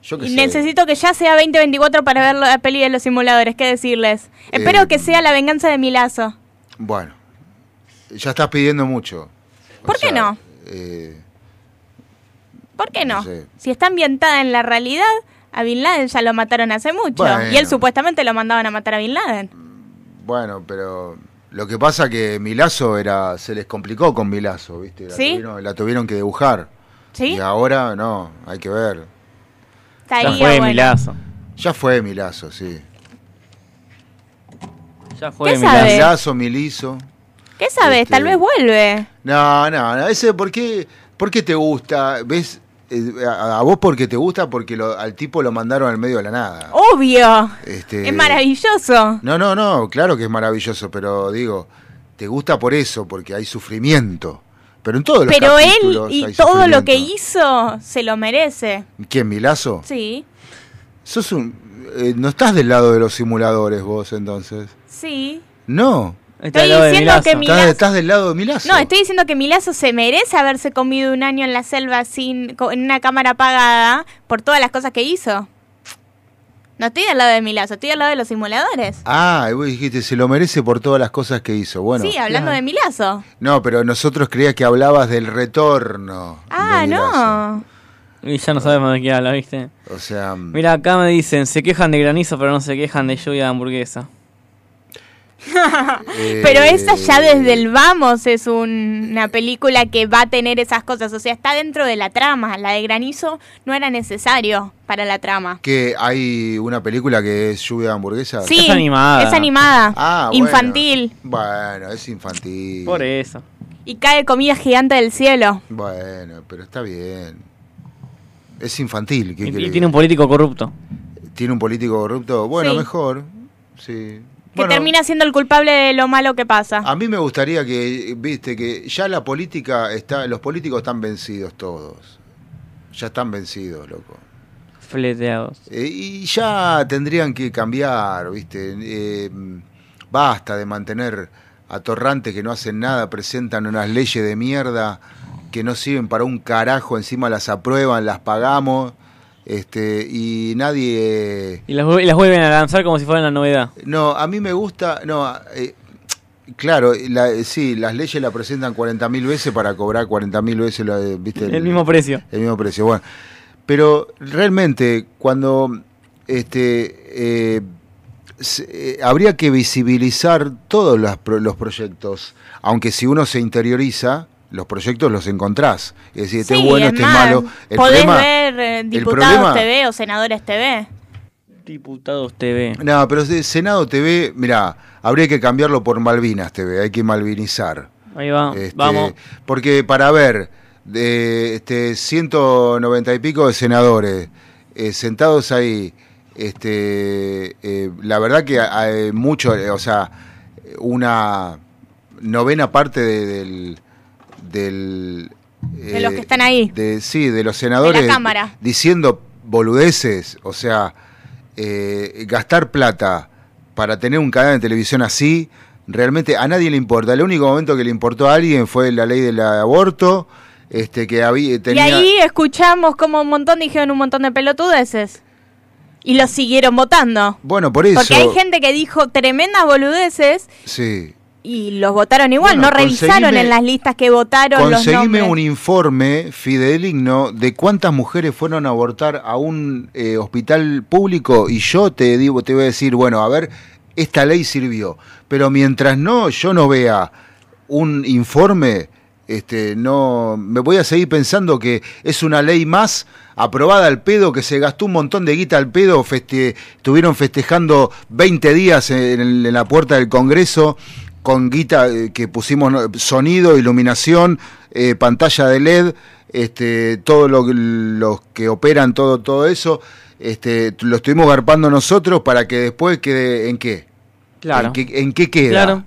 Yo Y necesito que ya sea 2024 para ver la peli de los simuladores. ¿Qué decirles? Espero Eh, que sea la venganza de Milazo. Bueno, ya estás pidiendo mucho. O ¿Por qué sea, no? eh, ¿Por qué no? no sé. Si está ambientada en la realidad, a Bin Laden ya lo mataron hace mucho. Bueno. Y él supuestamente lo mandaban a matar a Bin Laden. bueno, pero lo que pasa que Milazo era, se les complicó con Milazo, ¿viste? La, ¿Sí? tuvieron, la tuvieron que dibujar. ¿Sí? Y ahora no, hay que ver. Ya fue bueno. Milazo. Ya fue Milazo, sí. Ya fue ¿Qué Milazo. sabe? Milazo, Milizo. ¿Qué sabes? Este- Tal vez vuelve. No, no, no. Ese, ¿por qué, por qué te gusta? ¿Ves? Eh, A, a vos porque te gusta, porque lo- al tipo lo mandaron al medio de la nada. Obvio. Este, Es maravilloso. No, no, no, claro que es maravilloso, pero digo, te gusta por eso, porque hay sufrimiento. Pero en todos los Pero él y todo lo que hizo se lo merece. ¿Quién, Milazo? Sí, Sos un, eh, no estás del lado de los simuladores vos, entonces. sí. No, Estoy diciendo que Estás, Milazzo... estás del lado de Milazo. No, estoy diciendo que Milazzo se merece haberse comido un año en la selva sin en una cámara apagada por todas las cosas que hizo. No estoy del lado de Milazzo, estoy del lado de los simuladores. Ah, y vos dijiste, se lo merece por todas las cosas que hizo. Bueno, sí, hablando de Milazzo. no, pero nosotros creía que hablabas del retorno. Ah, de no. Y ya no sabemos de qué habla, ¿viste? O sea, Mira, acá me dicen, se quejan de granizo, pero no se quejan de lluvia de hamburguesa. Pero eh, esa ya desde el vamos es un- una película que va a tener esas cosas. O sea, está dentro de la trama. La de Granizo no era necesario para la trama. que hay una película que es Lluvia de hamburguesa. Sí, es animada. Ah, bueno. infantil. Bueno, es infantil. Por eso. Y cae comida gigante del cielo. Bueno, pero está bien. Es infantil. ¿qué Y, tiene un político corrupto. ¿Tiene un político corrupto. Bueno, Sí. mejor. Sí. Que Bueno, termina siendo el culpable de lo malo que pasa. A mí me gustaría que, viste, que ya la política está, los políticos están vencidos todos. Ya están vencidos, loco. Fleteados. Eh, y ya tendrían que cambiar, viste. Eh, basta de mantener atorrantes que no hacen nada, presentan unas leyes de mierda que no sirven para un carajo, encima las aprueban, las pagamos, este, y nadie Y las, vu- y las vuelven a lanzar como si fueran la novedad. no, a mí me gusta, no, eh, claro, la- sí, las leyes la presentan 40.000 veces para cobrar 40.000 veces de, ¿viste? El mismo precio. El mismo precio, bueno. Pero realmente cuando este eh, se- eh, habría que visibilizar todos los, los proyectos, aunque si uno se interioriza, los proyectos los encontrás. Es decir, este Sí, es bueno, es este es malo. El Podés problema- ver eh, el diputados problema- TV o senadores TV. Diputados TV. No, pero Senado TV, mira, habría que cambiarlo por Malvinas TV, hay que malvinizar. Ahí va, Este, vamos. Porque para ver, de este 190 y pico de senadores eh, sentados ahí, este, eh, la verdad que hay mucho, eh, o sea, una novena parte de- del, del De los eh, que están ahí. de- sí, de los senadores De la Cámara. diciendo boludeces, o sea, eh, gastar plata para tener un canal de televisión así, realmente a nadie le importa. El único momento que le importó a alguien fue la ley del aborto, este que había tenía Y ahí escuchamos como un montón dijeron un montón de pelotudeces. Y los siguieron votando. bueno, por eso Porque hay gente que dijo tremendas boludeces sí. Y los votaron igual. Bueno, no revisaron en las listas que votaron los Conseguime nombres. un informe fidedigno de cuántas mujeres fueron a abortar a un eh, hospital público y yo te digo, te voy a decir, bueno, a ver, esta ley sirvió, pero mientras no yo no vea un informe, este, no me voy a seguir pensando que es una ley más aprobada al pedo, que se gastó un montón de guita al pedo, feste, estuvieron festejando 20 días en la puerta del Congreso con guita eh, que pusimos sonido, iluminación, eh, pantalla de LED, este, todo lo, los que operan todo, todo eso, este, lo estuvimos garpando nosotros para que después quede en qué. Claro. ¿En qué, en qué queda? Claro.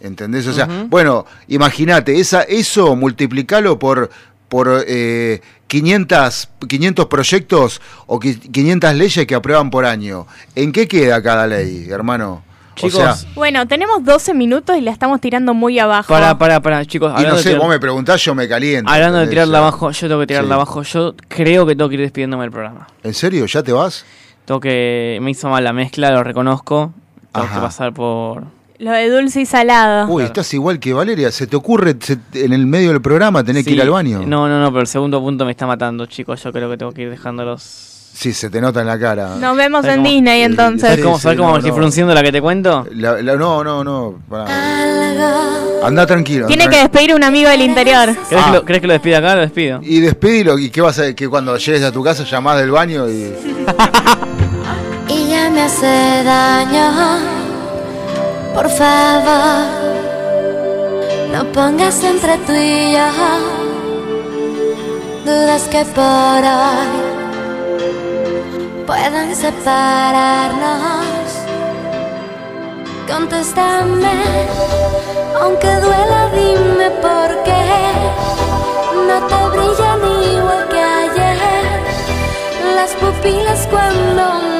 ¿Entendés? O sea, bueno, imagínate, esa, eso multiplicalo por, por eh, 500, 500 proyectos o qui- 500 leyes que aprueban por año. ¿En qué queda cada ley, hermano? Chicos, o sea, Bueno, tenemos 12 minutos y la estamos tirando muy abajo. Para, para, para, chicos. y no sé, tirar- vos me preguntás, yo me caliento. Hablando de tirarla abajo, yo tengo que tirarla Sí. abajo. Yo creo que tengo que ir despidiéndome del programa. ¿En serio? ¿Ya te vas? Tengo que. Me hizo mal la mezcla, lo reconozco. Tengo Ajá. que pasar por. Lo de dulce y salado. Uy, estás igual que Valeria. ¿Se te ocurre se- en el medio del programa tener que ir al baño? No, no, no, pero el segundo punto me está matando, chicos. Yo creo que tengo que ir dejándolos. Sí, se te nota en la cara. Nos vemos ¿Sabes en cómo- Disney entonces. ¿Sabes cómo, sí, sabes cómo no, me estoy no. frunciendo la que te cuento? La- la- no, no, no. pará. Anda tranquilo. Tiene que despedir un amigo del interior. ¿Crees, Ah. que lo, ¿Crees que lo despida acá? Lo despido. Y despedilo. ¿Y qué vas a que cuando llegues a tu casa llamás del baño y. y ya me hace daño. Por favor, no pongas entre tú y yo dudas que por hoy puedan separarnos. Contéstame, aunque duela, dime por qué no te brillan igual que ayer las pupilas cuando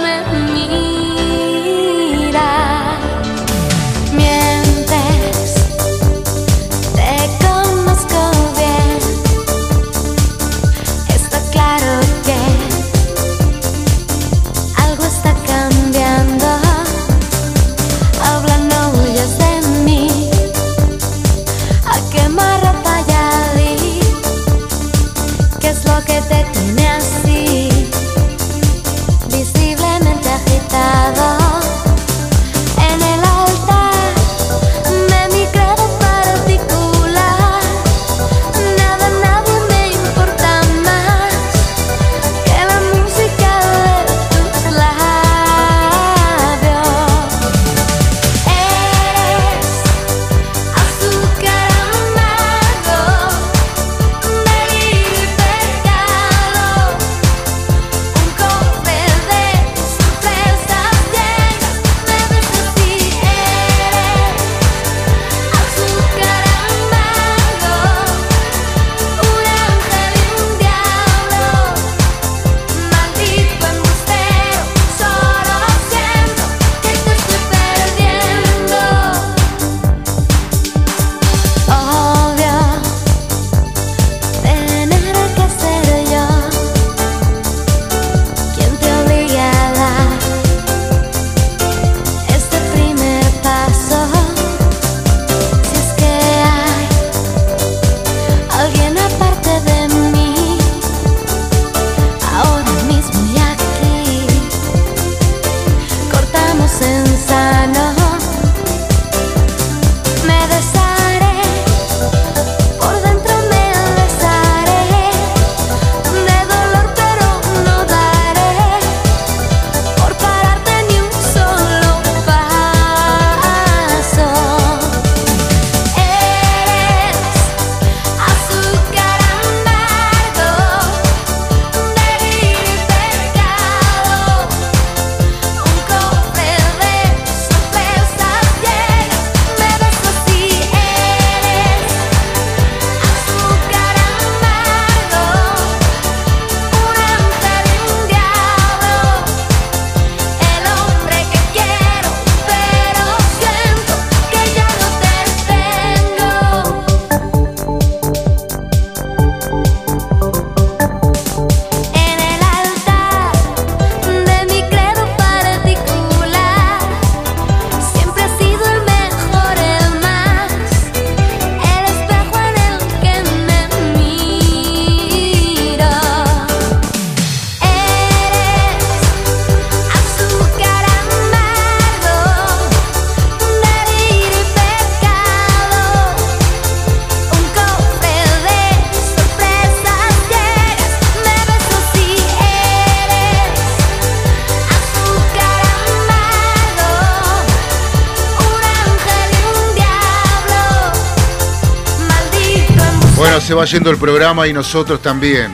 se va yendo el programa y nosotros también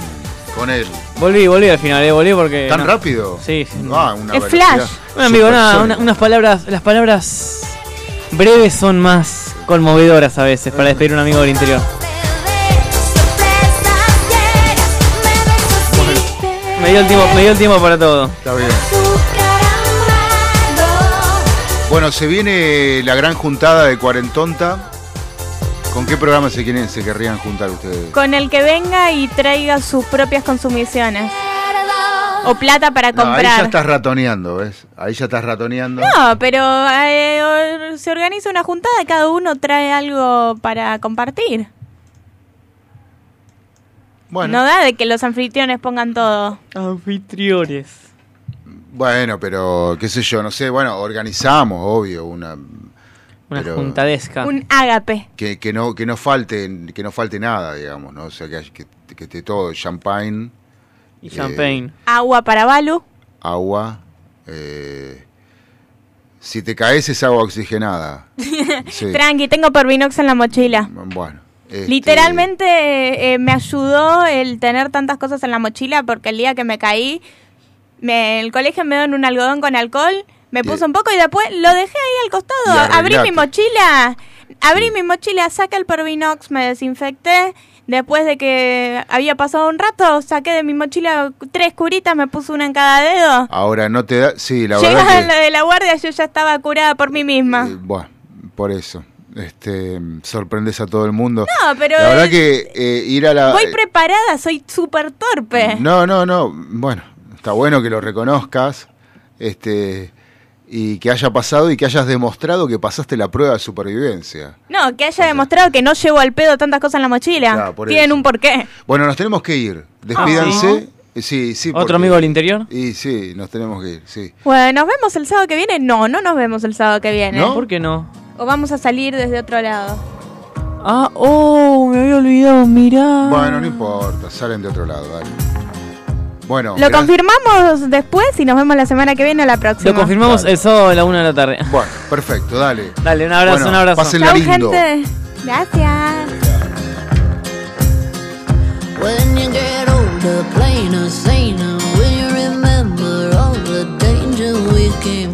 con él. Volví, volví al final, eh, volví porque. ¿Tan no. rápido? Sí, sí. Ah, una Es flash. Bueno, amigo, nada, supersónica. una- unas palabras. Las palabras breves son más conmovedoras a veces para despedir a un amigo del interior. Me dio el tiempo, me dio el tiempo para todo. Está bien. Bueno, se viene la gran juntada de Cuarentonta. ¿Con qué programa se, quieren, se querrían juntar ustedes? Con el que venga y traiga sus propias consumiciones. O plata para No, ahí ya comprar. estás ratoneando, ¿ves? Ahí ya estás ratoneando. No, pero eh, se organiza una juntada, cada uno trae algo para compartir. Bueno. No da de que los anfitriones pongan todo. Anfitriones. Bueno, pero qué sé yo, no sé, bueno, organizamos, obvio, una Una pero juntadesca. Un ágape. que, que no que no falte que no falte nada, digamos, ¿no? O sea, que, que, que esté todo champagne Y eh, champagne. Agua para Balu. agua eh, si te caes es agua oxigenada. Sí. Tranqui, tengo Pervinox en la mochila. Bueno, este, Literalmente eh, me ayudó el tener tantas cosas en la mochila porque el día que me caí, me, el colegio me dio un algodón con alcohol, me puse un poco y después lo dejé ahí al costado. Abrí mi mochila, abrí mi mochila, saqué el Pervinox, me desinfecté. Después de que había pasado un rato, saqué de mi mochila tres curitas, me puse una en cada dedo. Ahora no te da, sí, la verdad la de la guardia, yo ya estaba curada por mí misma. que bueno, por eso. Este, sorprendes a todo el mundo. No, pero la verdad eh, que eh, ir a la Voy preparada, soy súper torpe. No, no, no. Bueno, está bueno que lo reconozcas. Este. Y que haya pasado y que hayas demostrado que pasaste la prueba de supervivencia. No, que haya demostrado que no llevo al pedo tantas cosas en la mochila. Claro, por Tienen eso. un porqué. Bueno, nos tenemos que ir. Despídanse. Sí, sí. ¿Otro porque- amigo del interior? Y sí, nos tenemos que ir, sí. Bueno, ¿nos vemos el sábado que viene? No, no nos vemos el sábado que viene. ¿No? ¿Por qué no? O vamos a salir desde otro lado. Ah, oh, me había olvidado, mirá. Bueno, no importa, salen de otro lado, dale. Bueno, Lo confirmamos después y nos vemos la semana que viene o la próxima. Lo confirmamos el sábado a la una de la tarde. Bueno, perfecto, dale. Dale, un abrazo, Bueno, un abrazo. pásenla Chau, lindo. gente. Gracias. When you get older, plainer, saner, will you remember all the danger we came